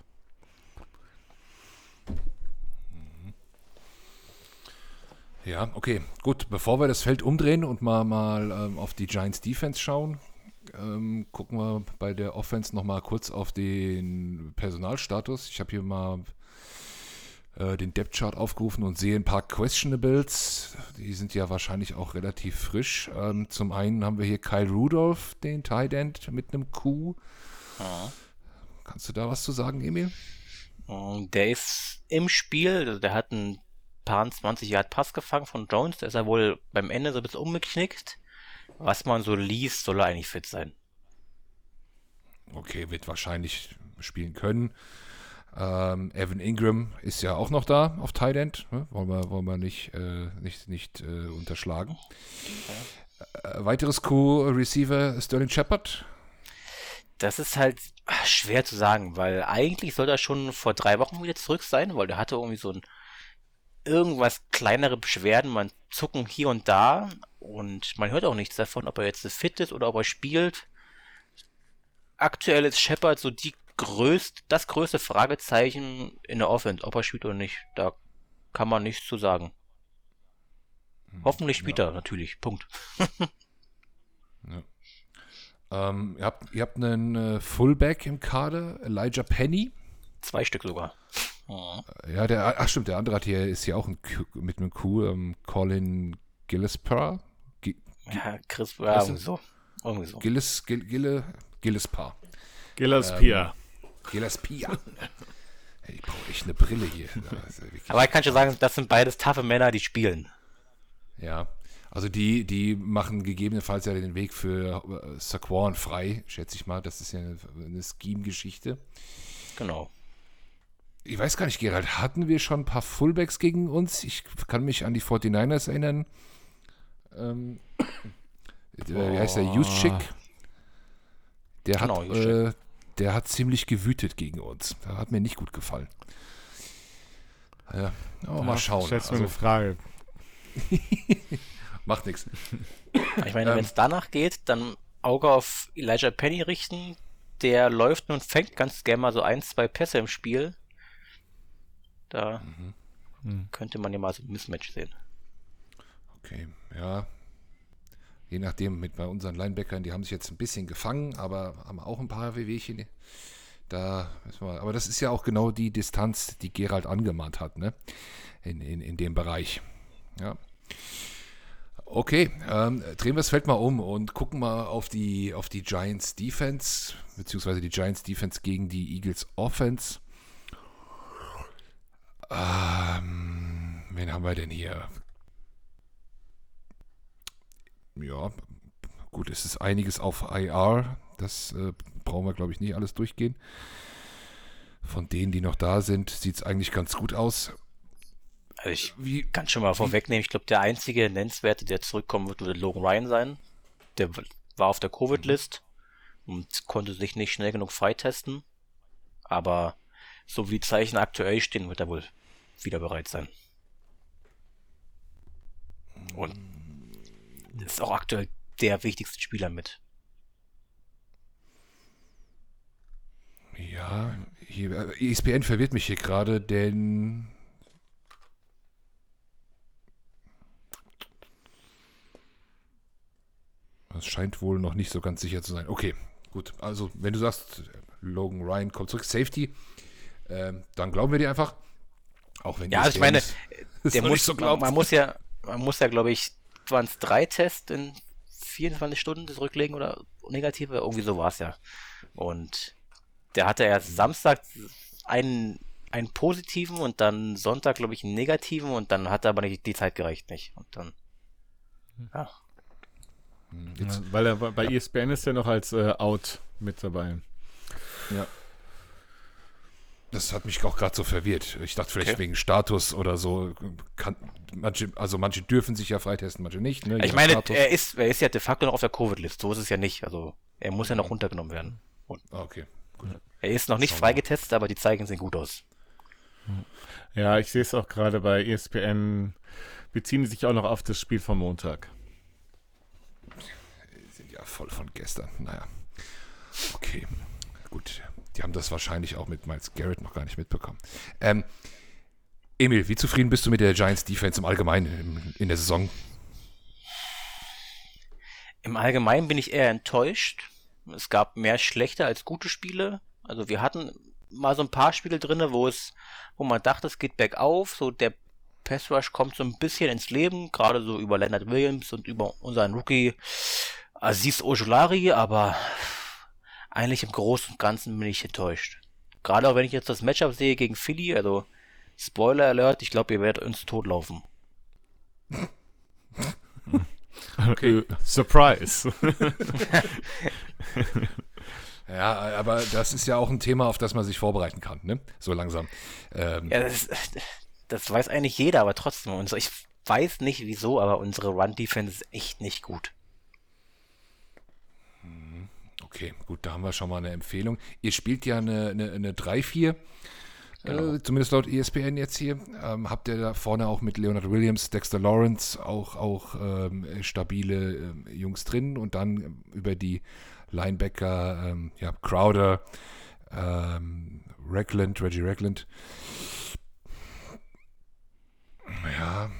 Ja, okay, gut. Bevor wir das Feld umdrehen und mal, mal ähm, auf die Giants Defense schauen, ähm, gucken wir bei der Offense nochmal kurz auf den Personalstatus. Ich habe hier mal äh, den Depth Chart aufgerufen und sehe ein paar Questionables. Die sind ja wahrscheinlich auch relativ frisch. Ähm, zum einen haben wir hier Kyle Rudolph, den Tight End mit einem Q. Ja. Kannst du da was zu sagen, Emil? Der ist im Spiel, also der hat einen paar 20 Yard Pass gefangen von Jones. Der ist ja wohl beim Ende so ein bisschen umgeknickt. Was man so liest, soll er eigentlich fit sein. Okay, wird wahrscheinlich spielen können. Ähm, Evan Ingram ist ja auch noch da auf Tight End. Ne? Wollen, wir, wollen wir nicht, äh, nicht, nicht äh, unterschlagen. Ja. Äh, weiteres Co-Receiver Sterling Shepard. Das ist halt schwer zu sagen, weil eigentlich soll er schon vor drei Wochen wieder zurück sein, weil der hatte irgendwie so ein irgendwas kleinere Beschwerden, man zucken hier und da und man hört auch nichts davon, ob er jetzt fit ist oder ob er spielt. Aktuell ist Shepard so die größt, das größte Fragezeichen in der Offense, ob er spielt oder nicht. Da kann man nichts zu sagen. Hm, Hoffentlich spielt ja. er natürlich. Punkt. (laughs) ja. ähm, ihr, habt, ihr habt einen äh, Fullback im Kader, Elijah Penny. Zwei Stück sogar. Ja, der, ach stimmt, der andere hat hier, ist ja auch ein Q, mit einem Q, ähm, Colin Gillespie. Ja, Chris, ja, irgendwie so. Irgendwie so. Gilles, Gill, Gille, Gillespie. Gillespie. Ähm, Gillespie. (laughs) ich brauche echt eine Brille hier. Aber ich kann schon sagen, das sind beides taffe Männer, die spielen. Ja, also die, die machen gegebenenfalls ja den Weg für äh, Saquon frei, schätze ich mal. Das ist ja eine, eine Scheme-Geschichte. Genau ich weiß gar nicht, Gerald, hatten wir schon ein paar Fullbacks gegen uns? Ich kann mich an die 49ers erinnern. Ähm, äh, wie heißt der? Juszczyk. Der hat, genau, äh, der hat ziemlich gewütet gegen uns. Da hat mir nicht gut gefallen. Ja, oh, mal schauen. Schätze also, eine Frage. (laughs) Macht nichts. Ich meine, ähm, wenn es danach geht, dann Auge auf Elijah Penny richten. Der läuft und fängt ganz gerne mal so ein, zwei Pässe im Spiel. Da mhm. könnte man ja mal so ein Mismatch sehen. Okay, ja. Je nachdem, mit bei unseren Linebackern, die haben sich jetzt ein bisschen gefangen, aber haben auch ein paar Wehwehchen Da, aber das ist ja auch genau die Distanz, die Gerald angemahnt hat, ne? In, in, in dem Bereich. Ja. Okay, ähm, drehen wir das Feld mal um und gucken mal auf die, auf die Giants Defense, beziehungsweise die Giants Defense gegen die Eagles Offense. Ähm, wen haben wir denn hier? Ja, gut, es ist einiges auf IR. Das äh, brauchen wir, glaube ich, nicht alles durchgehen. Von denen, die noch da sind, sieht es eigentlich ganz gut aus. Also ich wie, kann schon mal vorwegnehmen, ich glaube, der einzige Nennenswerte, der zurückkommen wird, wird Logan Ryan sein. Der war auf der Covid-List und konnte sich nicht schnell genug freitesten. Aber so wie die Zeichen aktuell stehen, wird er wohl wieder bereit sein. Und ist auch aktuell der wichtigste Spieler mit. Ja, hier, ESPN verwirrt mich hier gerade, denn das scheint wohl noch nicht so ganz sicher zu sein. Okay, gut. Also, wenn du sagst, Logan Ryan kommt zurück, Safety, ähm, dann glauben wir dir einfach. Auch wenn ja, also ich meine, (laughs) der muss, so man, man, muss ja, man muss ja, glaube ich, waren es drei Tests in 24 Stunden zurücklegen oder negative, irgendwie so war es ja. Und der hatte erst Samstag einen, einen positiven und dann Sonntag, glaube ich, einen negativen und dann hat er aber nicht, die Zeit gereicht nicht. Und dann, ja. ja weil er bei ja. ESPN ist er noch als äh, Out mit dabei. Ja. Das hat mich auch gerade so verwirrt. Ich dachte vielleicht okay. wegen Status oder so. Kann, manche, also manche dürfen sich ja freitesten, manche nicht. Ne? Ich meine, er ist, er ist ja de facto noch auf der Covid-List. So ist es ja nicht. Also er muss ja noch runtergenommen werden. Und ah, okay. Gut. Er ist noch nicht freigetestet, aber die Zeichen sehen gut aus. Ja, ich sehe es auch gerade bei ESPN. Beziehen sich auch noch auf das Spiel vom Montag. Die sind ja voll von gestern. Naja. Okay. Gut. Die haben das wahrscheinlich auch mit Miles Garrett noch gar nicht mitbekommen. Ähm, Emil, wie zufrieden bist du mit der Giants Defense im Allgemeinen in, der Saison? Im Allgemeinen bin ich eher enttäuscht. Es gab mehr schlechte als gute Spiele. Also wir hatten mal so ein paar Spiele drin, wo es, wo man dachte, es geht bergauf. So der Pass Rush kommt so ein bisschen ins Leben, gerade so über Leonard Williams und über unseren Rookie Aziz Ojulari, aber eigentlich im Großen und Ganzen bin ich enttäuscht. Gerade auch wenn ich jetzt das Matchup sehe gegen Philly, also Spoiler Alert, ich glaube, ihr werdet uns totlaufen. (laughs) Okay. Surprise. (laughs) ja, aber das ist ja auch ein Thema, auf das man sich vorbereiten kann, ne? So langsam. Ähm. Ja, das, das, weiß eigentlich jeder, aber trotzdem. Ich weiß nicht wieso, aber unsere Run-Defense ist echt nicht gut. Okay, gut, da haben wir schon mal eine Empfehlung. Ihr spielt ja eine, eine, eine 3-4. Genau. Äh, zumindest laut ESPN jetzt hier. Ähm, habt ihr da vorne auch mit Leonard Williams, Dexter Lawrence auch, auch ähm, stabile ähm, Jungs drin und dann über die Linebacker, ähm, ja, Crowder, ähm, Reckland, Reggie Reckland. Ja.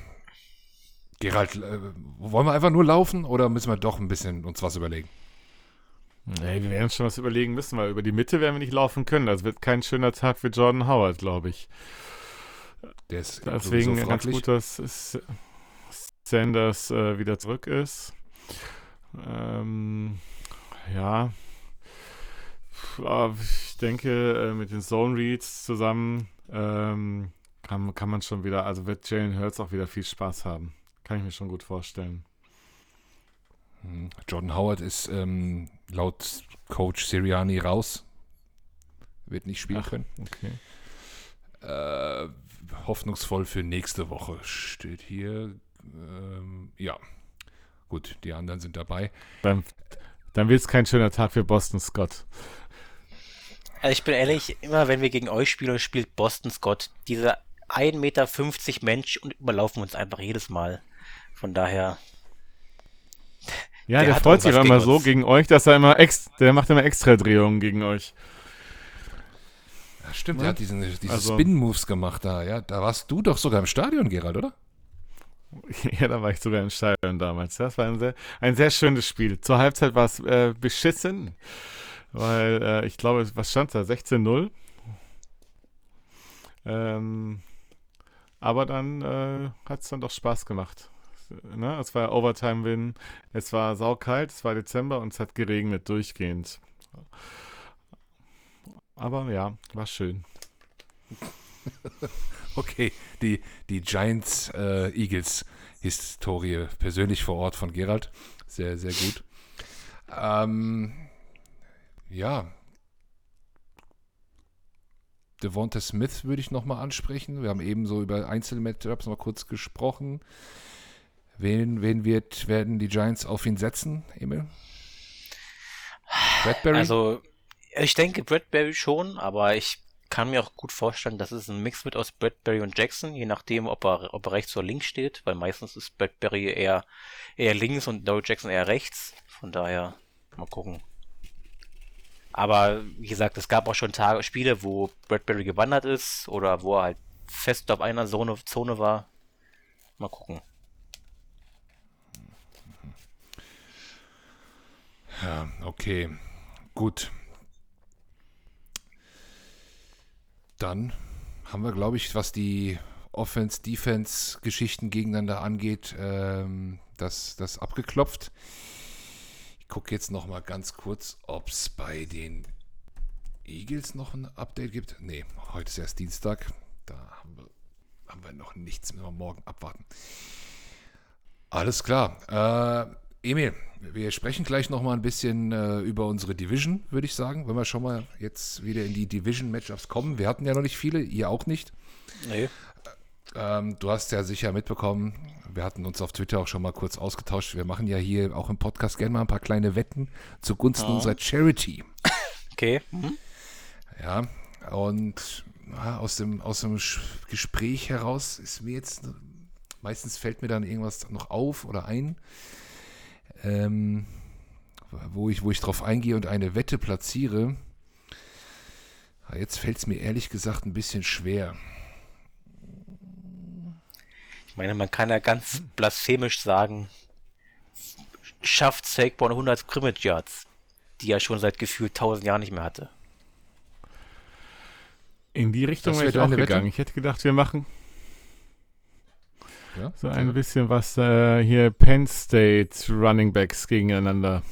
Gerald, äh, wollen wir einfach nur laufen oder müssen wir doch ein bisschen uns was überlegen? Nee, wir werden uns schon was überlegen müssen, weil über die Mitte werden wir nicht laufen können. Das wird kein schöner Tag für Jordan Howard, glaube ich. Der ist Deswegen ganz gut, dass Sanders äh, wieder zurück ist. Ähm, ja. Ich denke, äh, mit den Zone Reads zusammen ähm, kann, kann man schon wieder, also wird Jalen Hurts auch wieder viel Spaß haben. Kann ich mir schon gut vorstellen. Hm, Jordan Howard ist ähm, laut Coach Siriani raus. Wird nicht spielen Ach, können. Okay. Äh, hoffnungsvoll für nächste Woche steht hier. Ähm, ja. Gut, die anderen sind dabei. Dann, dann wird es kein schöner Tag für Boston Scott. Also ich bin ehrlich, immer wenn wir gegen euch spielen, spielt Boston Scott dieser 1,50 Meter Mensch und überlaufen uns einfach jedes Mal. Von daher. Ja, der, der freut sich immer so gegen euch, dass er immer ex der macht immer extra Drehungen gegen euch. Ja, stimmt, ja? er hat diesen, diese also, Spin-Moves gemacht da, ja. Da warst du doch sogar im Stadion, Gerald, oder? (laughs) Ja, da war ich sogar im Stadion damals. Das war ein sehr, ein sehr schönes Spiel. Zur Halbzeit war es äh, beschissen. Weil äh, ich glaube, was stand da? 16-0. Ähm, aber dann äh, hat es dann doch Spaß gemacht. Ne? Es war Overtime-Win, es war saukalt, es war Dezember und es hat geregnet durchgehend. Aber ja, war schön. (laughs) okay, die, die Giants äh, persönlich vor Ort von Gerald. Sehr, sehr gut. Ähm, ja. Devonta Smith würde ich nochmal ansprechen. Wir haben eben so über Einzelmatchups mal kurz gesprochen. Wen, wen wird, werden die Giants auf ihn setzen, Emil? Bradbury? Also, ich denke Bradbury schon, aber ich kann mir auch gut vorstellen, dass es ein Mix wird aus Bradbury und Jackson, je nachdem, ob er, ob er rechts oder links steht, weil meistens ist Bradbury eher, eher links und Doe Jackson eher rechts. Von daher, mal gucken. Aber wie gesagt, es gab auch schon Tage, Spiele, wo Bradbury gewandert ist oder wo er halt fest auf einer Zone, Zone war. Mal gucken. Ja, okay. Gut. Dann haben wir, glaube ich, was die Offense-Defense-Geschichten gegeneinander angeht, ähm, das, das abgeklopft. Ich gucke jetzt noch mal ganz kurz, ob es bei den Eagles noch ein Update gibt. Ne, heute ist erst Dienstag. Da haben wir, haben wir noch nichts. Müssen wir morgen abwarten. Alles klar. Äh, Emil, wir sprechen gleich noch mal ein bisschen äh, über unsere Division, würde ich sagen, wenn wir schon mal jetzt wieder in die Division-Matchups kommen. Wir hatten ja noch nicht viele, ihr auch nicht. Nee. Ähm, du hast ja sicher mitbekommen, wir hatten uns auf Twitter auch schon mal kurz ausgetauscht. Wir machen ja hier auch im Podcast gerne mal ein paar kleine Wetten zugunsten oh. unserer Charity. Okay. Mhm. Ja, und ja, aus, dem, aus dem Gespräch heraus ist mir jetzt, meistens fällt mir dann irgendwas noch auf oder ein ähm, wo ich, wo ich drauf eingehe und eine Wette platziere. Jetzt fällt es mir ehrlich gesagt ein bisschen schwer. Ich meine, man kann ja ganz blasphemisch sagen, schafft Saquon 100 Scrimmage Yards, die er schon seit gefühlt 1000 Jahren nicht mehr hatte. In die Richtung wäre ich auch gegangen. Wette? Ich hätte gedacht, wir machen ja, so ein bisschen was äh, hier Penn State Running Backs gegeneinander.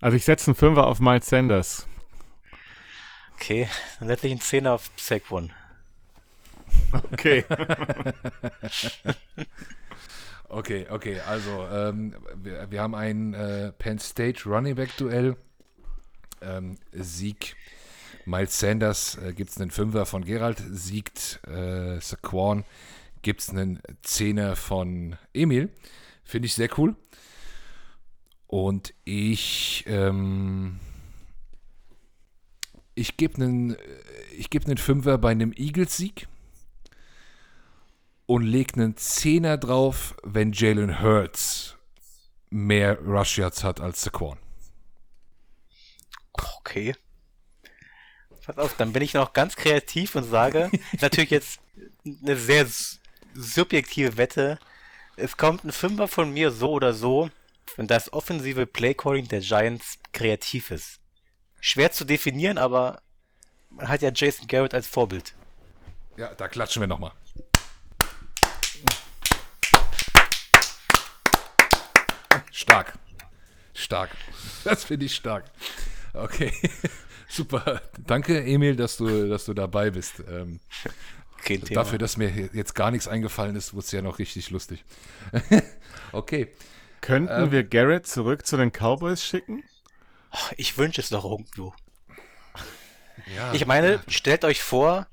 Also ich setze einen Fünfer auf Miles Sanders. Okay, dann setze ich einen Zehner auf Saquon. Okay. (laughs) okay, okay, also ähm, wir, wir, haben ein äh, Penn State Running Back Duell. Ähm, Sieg Miles Sanders äh, gibt es einen Fünfer von Gerald, siegt äh, Saquon gibt es einen Zehner von Emil. Finde ich sehr cool. Und ich, ähm, ich gebe einen, ich gebe einen Fünfer bei einem Eagles-Sieg und lege einen Zehner drauf, wenn Jalen Hurts mehr Rush Yards hat als Saquon. Okay. Pass auf, dann bin ich noch ganz kreativ und sage, (laughs) natürlich jetzt eine sehr subjektive Wette. Es kommt ein Fünfer von mir so oder so, wenn das offensive Playcalling der Giants kreativ ist. Schwer zu definieren, aber man hat ja Jason Garrett als Vorbild. Ja, da klatschen wir nochmal. Stark. Stark. Das finde ich stark. Okay. (laughs) Super. Danke, Emil, dass du, dass du dabei bist. Ähm, kein Thema. Dafür, dass mir jetzt gar nichts eingefallen ist, wurde es ja noch richtig lustig. (laughs) okay. Könnten ähm, wir Garrett zurück zu den Cowboys schicken? Ich wünsche es doch irgendwo. Ja, ich meine, ja. stellt euch vor,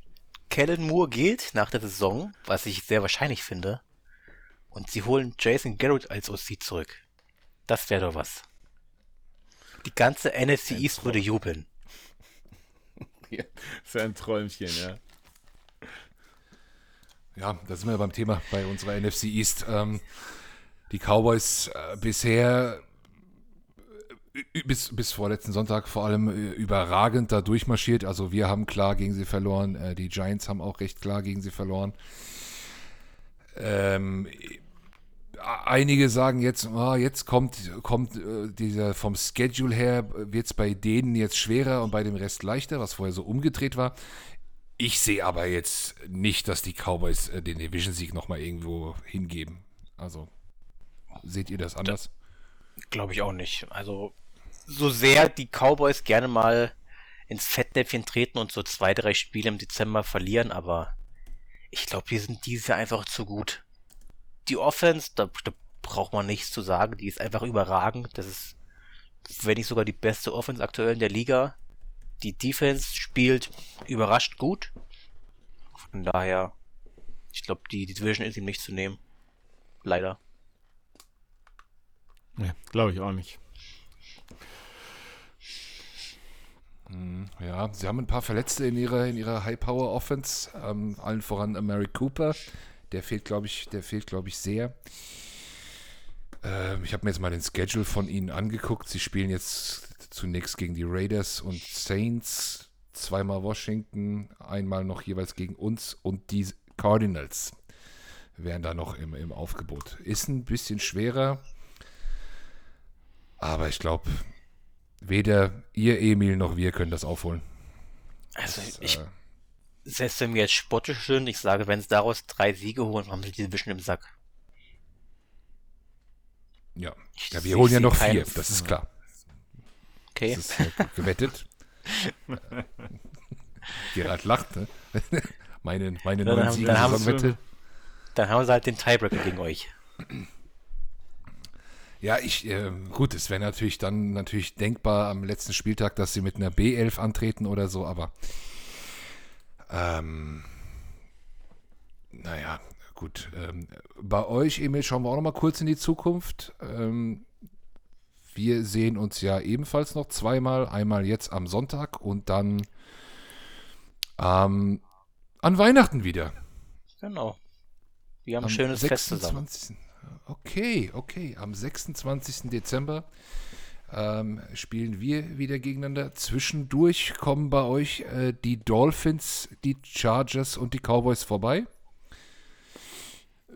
Kellen Moore geht nach der Saison, was ich sehr wahrscheinlich finde, und sie holen Jason Garrett als OC zurück. Das wäre doch was. Die ganze NFC East würde jubeln. (laughs) Ja, das ist ein Träumchen, ja. Ja, da sind wir beim Thema bei unserer NFC East. Ähm, die Cowboys äh, bisher äh, bis, bis vorletzten Sonntag vor allem äh, überragend da durchmarschiert. Also wir haben klar gegen sie verloren. Äh, die Giants haben auch recht klar gegen sie verloren. Ähm, einige sagen jetzt, oh, jetzt kommt, kommt äh, dieser vom Schedule her, wird es bei denen jetzt schwerer und bei dem Rest leichter, was vorher so umgedreht war. Ich sehe aber jetzt nicht, dass die Cowboys äh, den Division-Sieg nochmal irgendwo hingeben. Also, seht ihr das anders? Glaube ich auch nicht. Also, so sehr die Cowboys gerne mal ins Fettnäpfchen treten und so zwei, drei Spiele im Dezember verlieren, aber ich glaube, die sind dieses Jahr einfach zu gut. Die Offense, da, da braucht man nichts zu sagen, die ist einfach überragend. Das ist, wenn nicht sogar die beste Offense aktuell in der Liga. Die Defense spielt überrascht gut. Von daher, ich glaube, die, die Division ist ihm nicht zu nehmen. Leider. Ja, glaube ich auch nicht. Hm, ja, sie haben ein paar Verletzte in ihrer, in ihrer High-Power-Offense, ähm, allen voran Mary Cooper. Der fehlt, glaube ich, der fehlt, glaube ich, sehr. Ähm, ich habe mir jetzt mal den Schedule von ihnen angeguckt. Sie spielen jetzt zunächst gegen die Raiders und Saints, zweimal Washington, einmal noch jeweils gegen uns und die Cardinals wären da noch im, im Aufgebot. Ist ein bisschen schwerer, aber ich glaube, weder ihr, Emil, noch wir können das aufholen. Also das, ich, äh, selbst wenn wir jetzt spottisch sind, ich sage, wenn es daraus drei Siege holen, haben sie die Division im Sack. Ja, ja wir holen ja noch vier, das ist klar. Okay. Das ist halt gewettet. (laughs) Gerald lacht, ne? (laughs) meine, meine neuen haben, Siege dann, haben dann haben sie halt den Tiebreaker gegen euch. Ja, ich, äh, gut, es wäre natürlich dann natürlich denkbar am letzten Spieltag, dass sie mit einer B11 antreten oder so, aber ähm, naja, gut. Ähm, bei euch, Emil, schauen wir auch noch mal kurz in die Zukunft. Ähm, wir sehen uns ja ebenfalls noch zweimal. Einmal jetzt am Sonntag und dann ähm, an Weihnachten wieder. Genau. Wir haben ein schönes 26. Fest zusammen. Okay, okay. Am 26. Dezember ähm, spielen wir wieder gegeneinander. Zwischendurch kommen bei euch äh, die Dolphins, die Chargers und die Cowboys vorbei.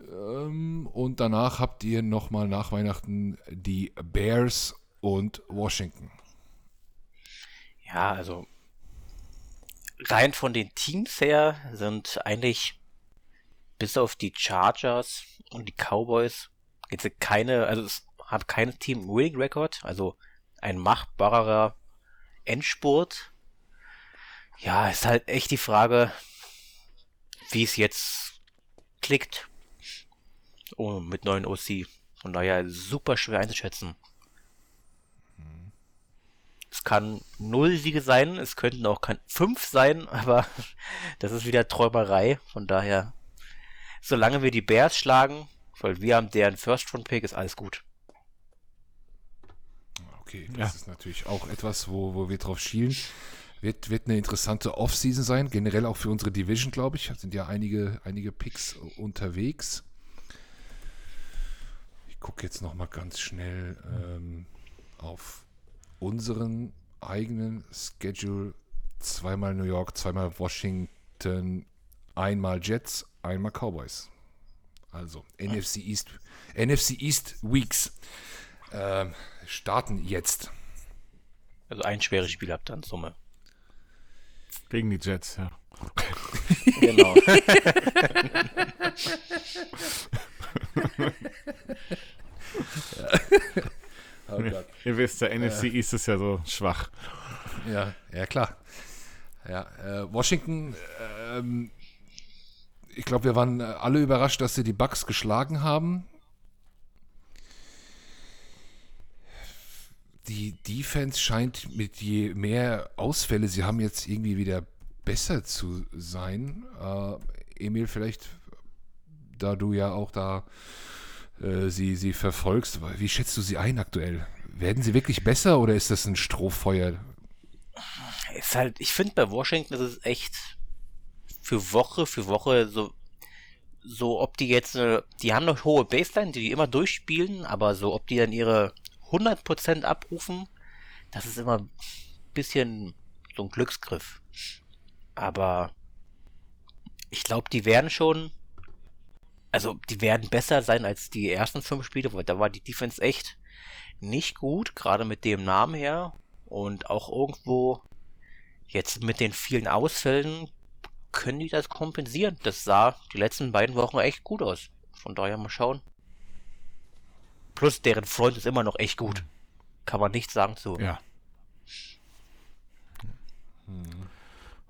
Ähm, und danach habt ihr nochmal nach Weihnachten die Bears und Washington. Ja, also rein von den Teams her sind eigentlich bis auf die Chargers und die Cowboys jetzt keine, also es hat kein Team Winning Record, also ein machbarer Endspurt. Ja, ist halt echt die Frage, wie es jetzt klickt. Oh, mit neuen OC. Von daher super schwer einzuschätzen. Es kann null Siege sein, es könnten auch fünf sein, (laughs) aber das ist wieder Träumerei. Von daher, solange wir die Bears schlagen, weil wir haben deren First Round Pick, ist alles gut. Okay, das ja. ist natürlich auch etwas, wo, wo wir drauf schielen. Wird, wird eine interessante Offseason sein, generell auch für unsere Division, glaube ich. Da sind ja einige, einige Picks unterwegs. Ich gucke jetzt noch mal ganz schnell ähm, auf unseren eigenen Schedule. Zweimal New York, zweimal Washington, einmal Jets, einmal Cowboys. Also NFC East, NFC East Weeks äh, starten jetzt. Also ein schweres Spiel habt ihr in Summe. Gegen die Jets, ja. (laughs) genau. (laughs) (laughs) (laughs) oh Ihr wisst, der NFC äh, East ist ja so schwach. Ja, ja klar. Ja, äh, Washington ähm, ich glaube, wir waren alle überrascht, dass sie die Bucks geschlagen haben. Die Defense scheint mit je mehr Ausfälle, sie haben jetzt irgendwie wieder besser zu sein. Äh, Emil, vielleicht, da du ja auch da äh, sie, sie verfolgst, wie schätzt du sie ein aktuell? Werden sie wirklich besser oder ist das ein Strohfeuer? Ist halt, ich finde bei Washington ist es echt für Woche für Woche so, so ob die jetzt, die haben noch hohe Baseline, die die immer durchspielen, aber so ob die dann ihre 100% abrufen, das ist immer ein bisschen so ein Glücksgriff. Aber ich glaube, die werden schon also die werden besser sein als die ersten fünf Spiele, weil da war die Defense echt nicht gut, gerade mit dem Namen her. Und auch irgendwo jetzt mit den vielen Ausfällen können die das kompensieren. Das sah die letzten beiden Wochen echt gut aus. Von daher mal schauen. Plus deren Freund ist immer noch echt gut. Kann man nichts sagen zu. Ja.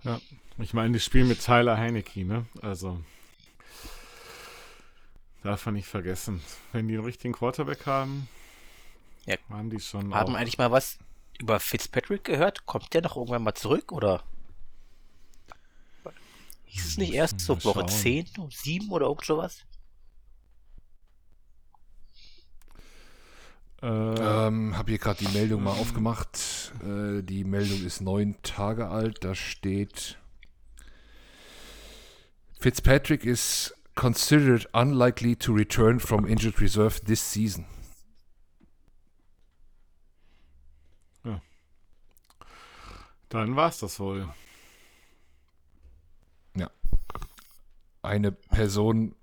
Ja, ich meine, die spielen mit Tyler Heinecke, ne? Also. Darf man nicht vergessen. Wenn die einen richtigen Quarterback haben, ja. haben die schon. Haben auch. eigentlich mal was über Fitzpatrick gehört? Kommt der noch irgendwann mal zurück oder? Hieß es nicht erst so Woche 10, 7 oder irgend sowas? Äh, ähm, habe hier gerade die Meldung mal aufgemacht. Äh, die Meldung ist neun Tage alt. Da steht: Fitzpatrick is considered unlikely to return from injured reserve this season. Ja. Dann war es das wohl. Ja. Eine Person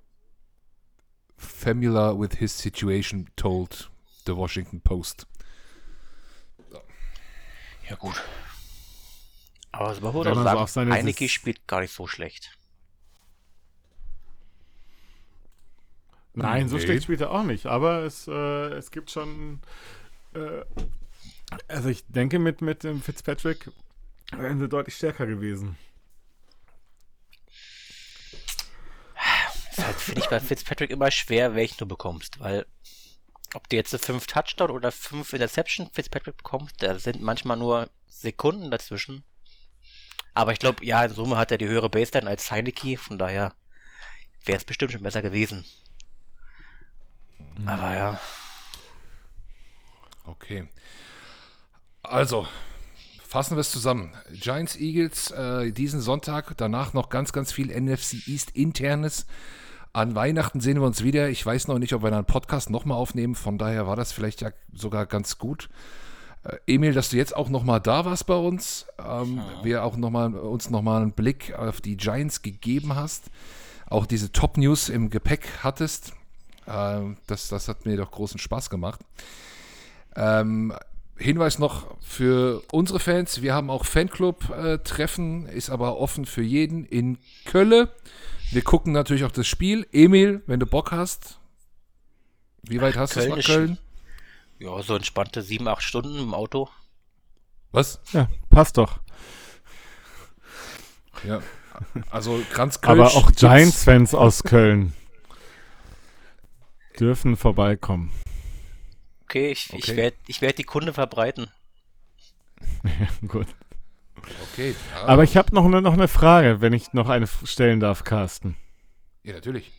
familiar with his situation told The Washington Post. So. Ja, gut. Aber es war wohl doch sagen, Heineke spielt gar nicht so schlecht. Nein, so schlecht spielt er auch nicht. Aber es, äh, es gibt schon. Äh, also, ich denke, mit, mit dem Fitzpatrick wären sie deutlich stärker gewesen. Das halt, finde ich bei Fitzpatrick immer schwer, welchen du bekommst, weil ob du jetzt fünf Touchdown oder fünf Interception Fitzpatrick bekommst, da sind manchmal nur Sekunden dazwischen. Aber ich glaube, ja, in Summe hat er die höhere Baseline als Heineke, von daher wäre es bestimmt schon besser gewesen. Mhm. Aber ja. Okay. Also, fassen wir es zusammen. Giants Eagles äh, diesen Sonntag, danach noch ganz, ganz viel NFC East internes. An Weihnachten sehen wir uns wieder. Ich weiß noch nicht, ob wir einen Podcast nochmal aufnehmen. Von daher war das vielleicht ja sogar ganz gut. Äh, Emil, dass du jetzt auch nochmal da warst bei uns. Ähm, ja. Wir auch noch mal, uns nochmal einen Blick auf die Giants gegeben hast. Auch diese Top-News im Gepäck hattest. Ähm, das, das hat mir doch großen Spaß gemacht. Ähm, Hinweis noch für unsere Fans: Wir haben auch Fanclub-Treffen, äh, ist aber offen für jeden in Köln. Wir gucken natürlich auch das Spiel. Emil, wenn du Bock hast. Wie weit hast du es nach Köln? Ja, so entspannte sieben, acht Stunden im Auto. Was? Ja, passt doch. Ja, also ganz Köln. Aber auch Giants-Fans aus Köln dürfen vorbeikommen. Okay, ich, okay. ich werde ich werd die Kunde verbreiten. (laughs) Gut. Okay. Ja. Aber ich habe noch, ne, noch eine Frage, wenn ich noch eine stellen darf, Carsten. Ja, natürlich.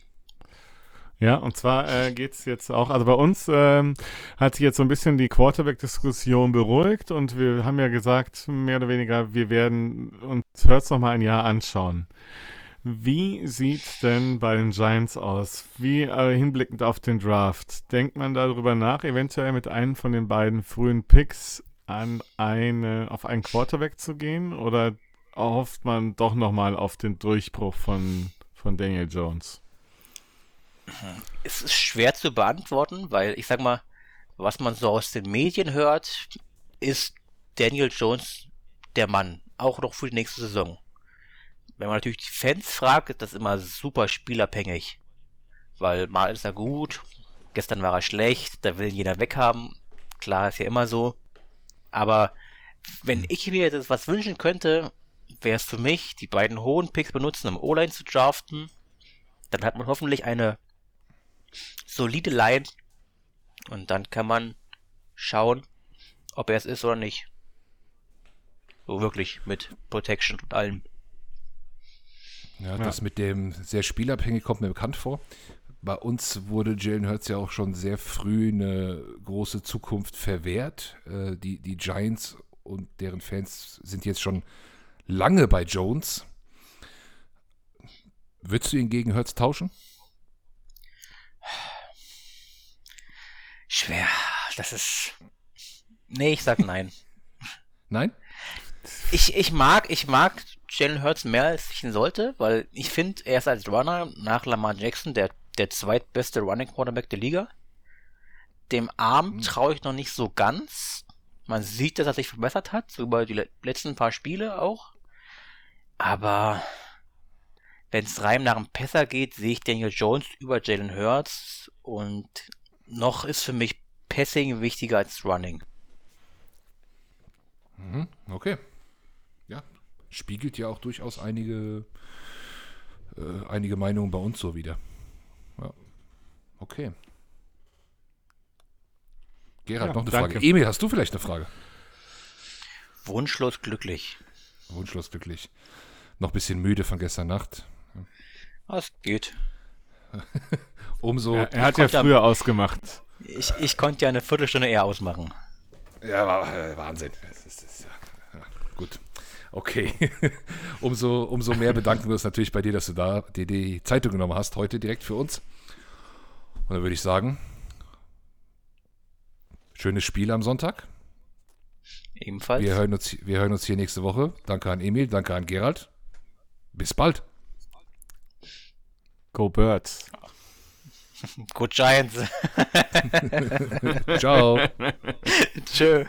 Ja, und zwar äh, geht es jetzt auch, also bei uns ähm, hat sich jetzt so ein bisschen die Quarterback-Diskussion beruhigt und wir haben ja gesagt, mehr oder weniger, wir werden uns Hurts noch mal ein Jahr anschauen. Wie sieht es denn bei den Giants aus? Wie äh, hinblickend auf den Draft? Denkt man darüber nach, eventuell mit einem von den beiden frühen Picks an eine, auf einen Quarterback zu gehen oder hofft man doch nochmal auf den Durchbruch von, von Daniel Jones? Es ist schwer zu beantworten, weil ich sag mal, was man so aus den Medien hört, ist Daniel Jones der Mann, auch noch für die nächste Saison. Wenn man natürlich die Fans fragt, ist das immer super spielabhängig. Weil mal ist er gut, gestern war er schlecht, da will jeder weghaben. Klar, ist ja immer so. Aber wenn ich mir das was wünschen könnte, wäre es für mich, die beiden hohen Picks benutzen, um O-Line zu draften. Dann hat man hoffentlich eine solide Line. Und dann kann man schauen, ob er es ist oder nicht. So wirklich mit Protection und allem. Ja, das mit dem sehr spielabhängig kommt mir bekannt vor bei uns wurde Jalen Hurts ja auch schon sehr früh eine große Zukunft verwehrt. Äh, die, die Giants und deren Fans sind jetzt schon lange bei Jones. Würdest du ihn gegen Hurts tauschen? Schwer. Das ist. Nee, ich sag nein. nein? Ich, ich mag, ich mag Jalen Hurts mehr, als ich ihn sollte, weil ich finde, er ist als Runner nach Lamar Jackson der der zweitbeste Running Quarterback der Liga. Dem Arm mhm. traue ich noch nicht so ganz. Man sieht, dass er sich verbessert hat, so über die letzten paar Spiele auch. Aber wenn es rein nach dem Pesser geht, sehe ich Daniel Jones über Jalen Hurts und noch ist für mich Passing wichtiger als Running. Mhm, okay. Ja, spiegelt ja auch durchaus einige, äh, einige Meinungen bei uns so wieder. Ja. Okay. Gerald, ja, noch eine danke. Frage. Emil, hast du vielleicht eine Frage? Wunschlos glücklich. Wunschlos glücklich. Noch ein bisschen müde von gestern Nacht. Was geht. (laughs) Umso. Ja, er hat ja früher ausgemacht. Ich, ich konnte ja eine Viertelstunde eher ausmachen. Ja, war, äh, Wahnsinn. Das ist, das, ja, gut. Okay. (laughs) umso, umso mehr bedanken wir uns natürlich bei dir, dass du da die, die Zeitung genommen hast, heute direkt für uns. Und dann würde ich sagen, schönes Spiel am Sonntag. Ebenfalls. Wir hören, uns, wir hören uns hier nächste Woche. Danke an Emil, danke an Gerald. Bis bald. Go Birds. Go Giants. (laughs) (laughs) Ciao. Tschö.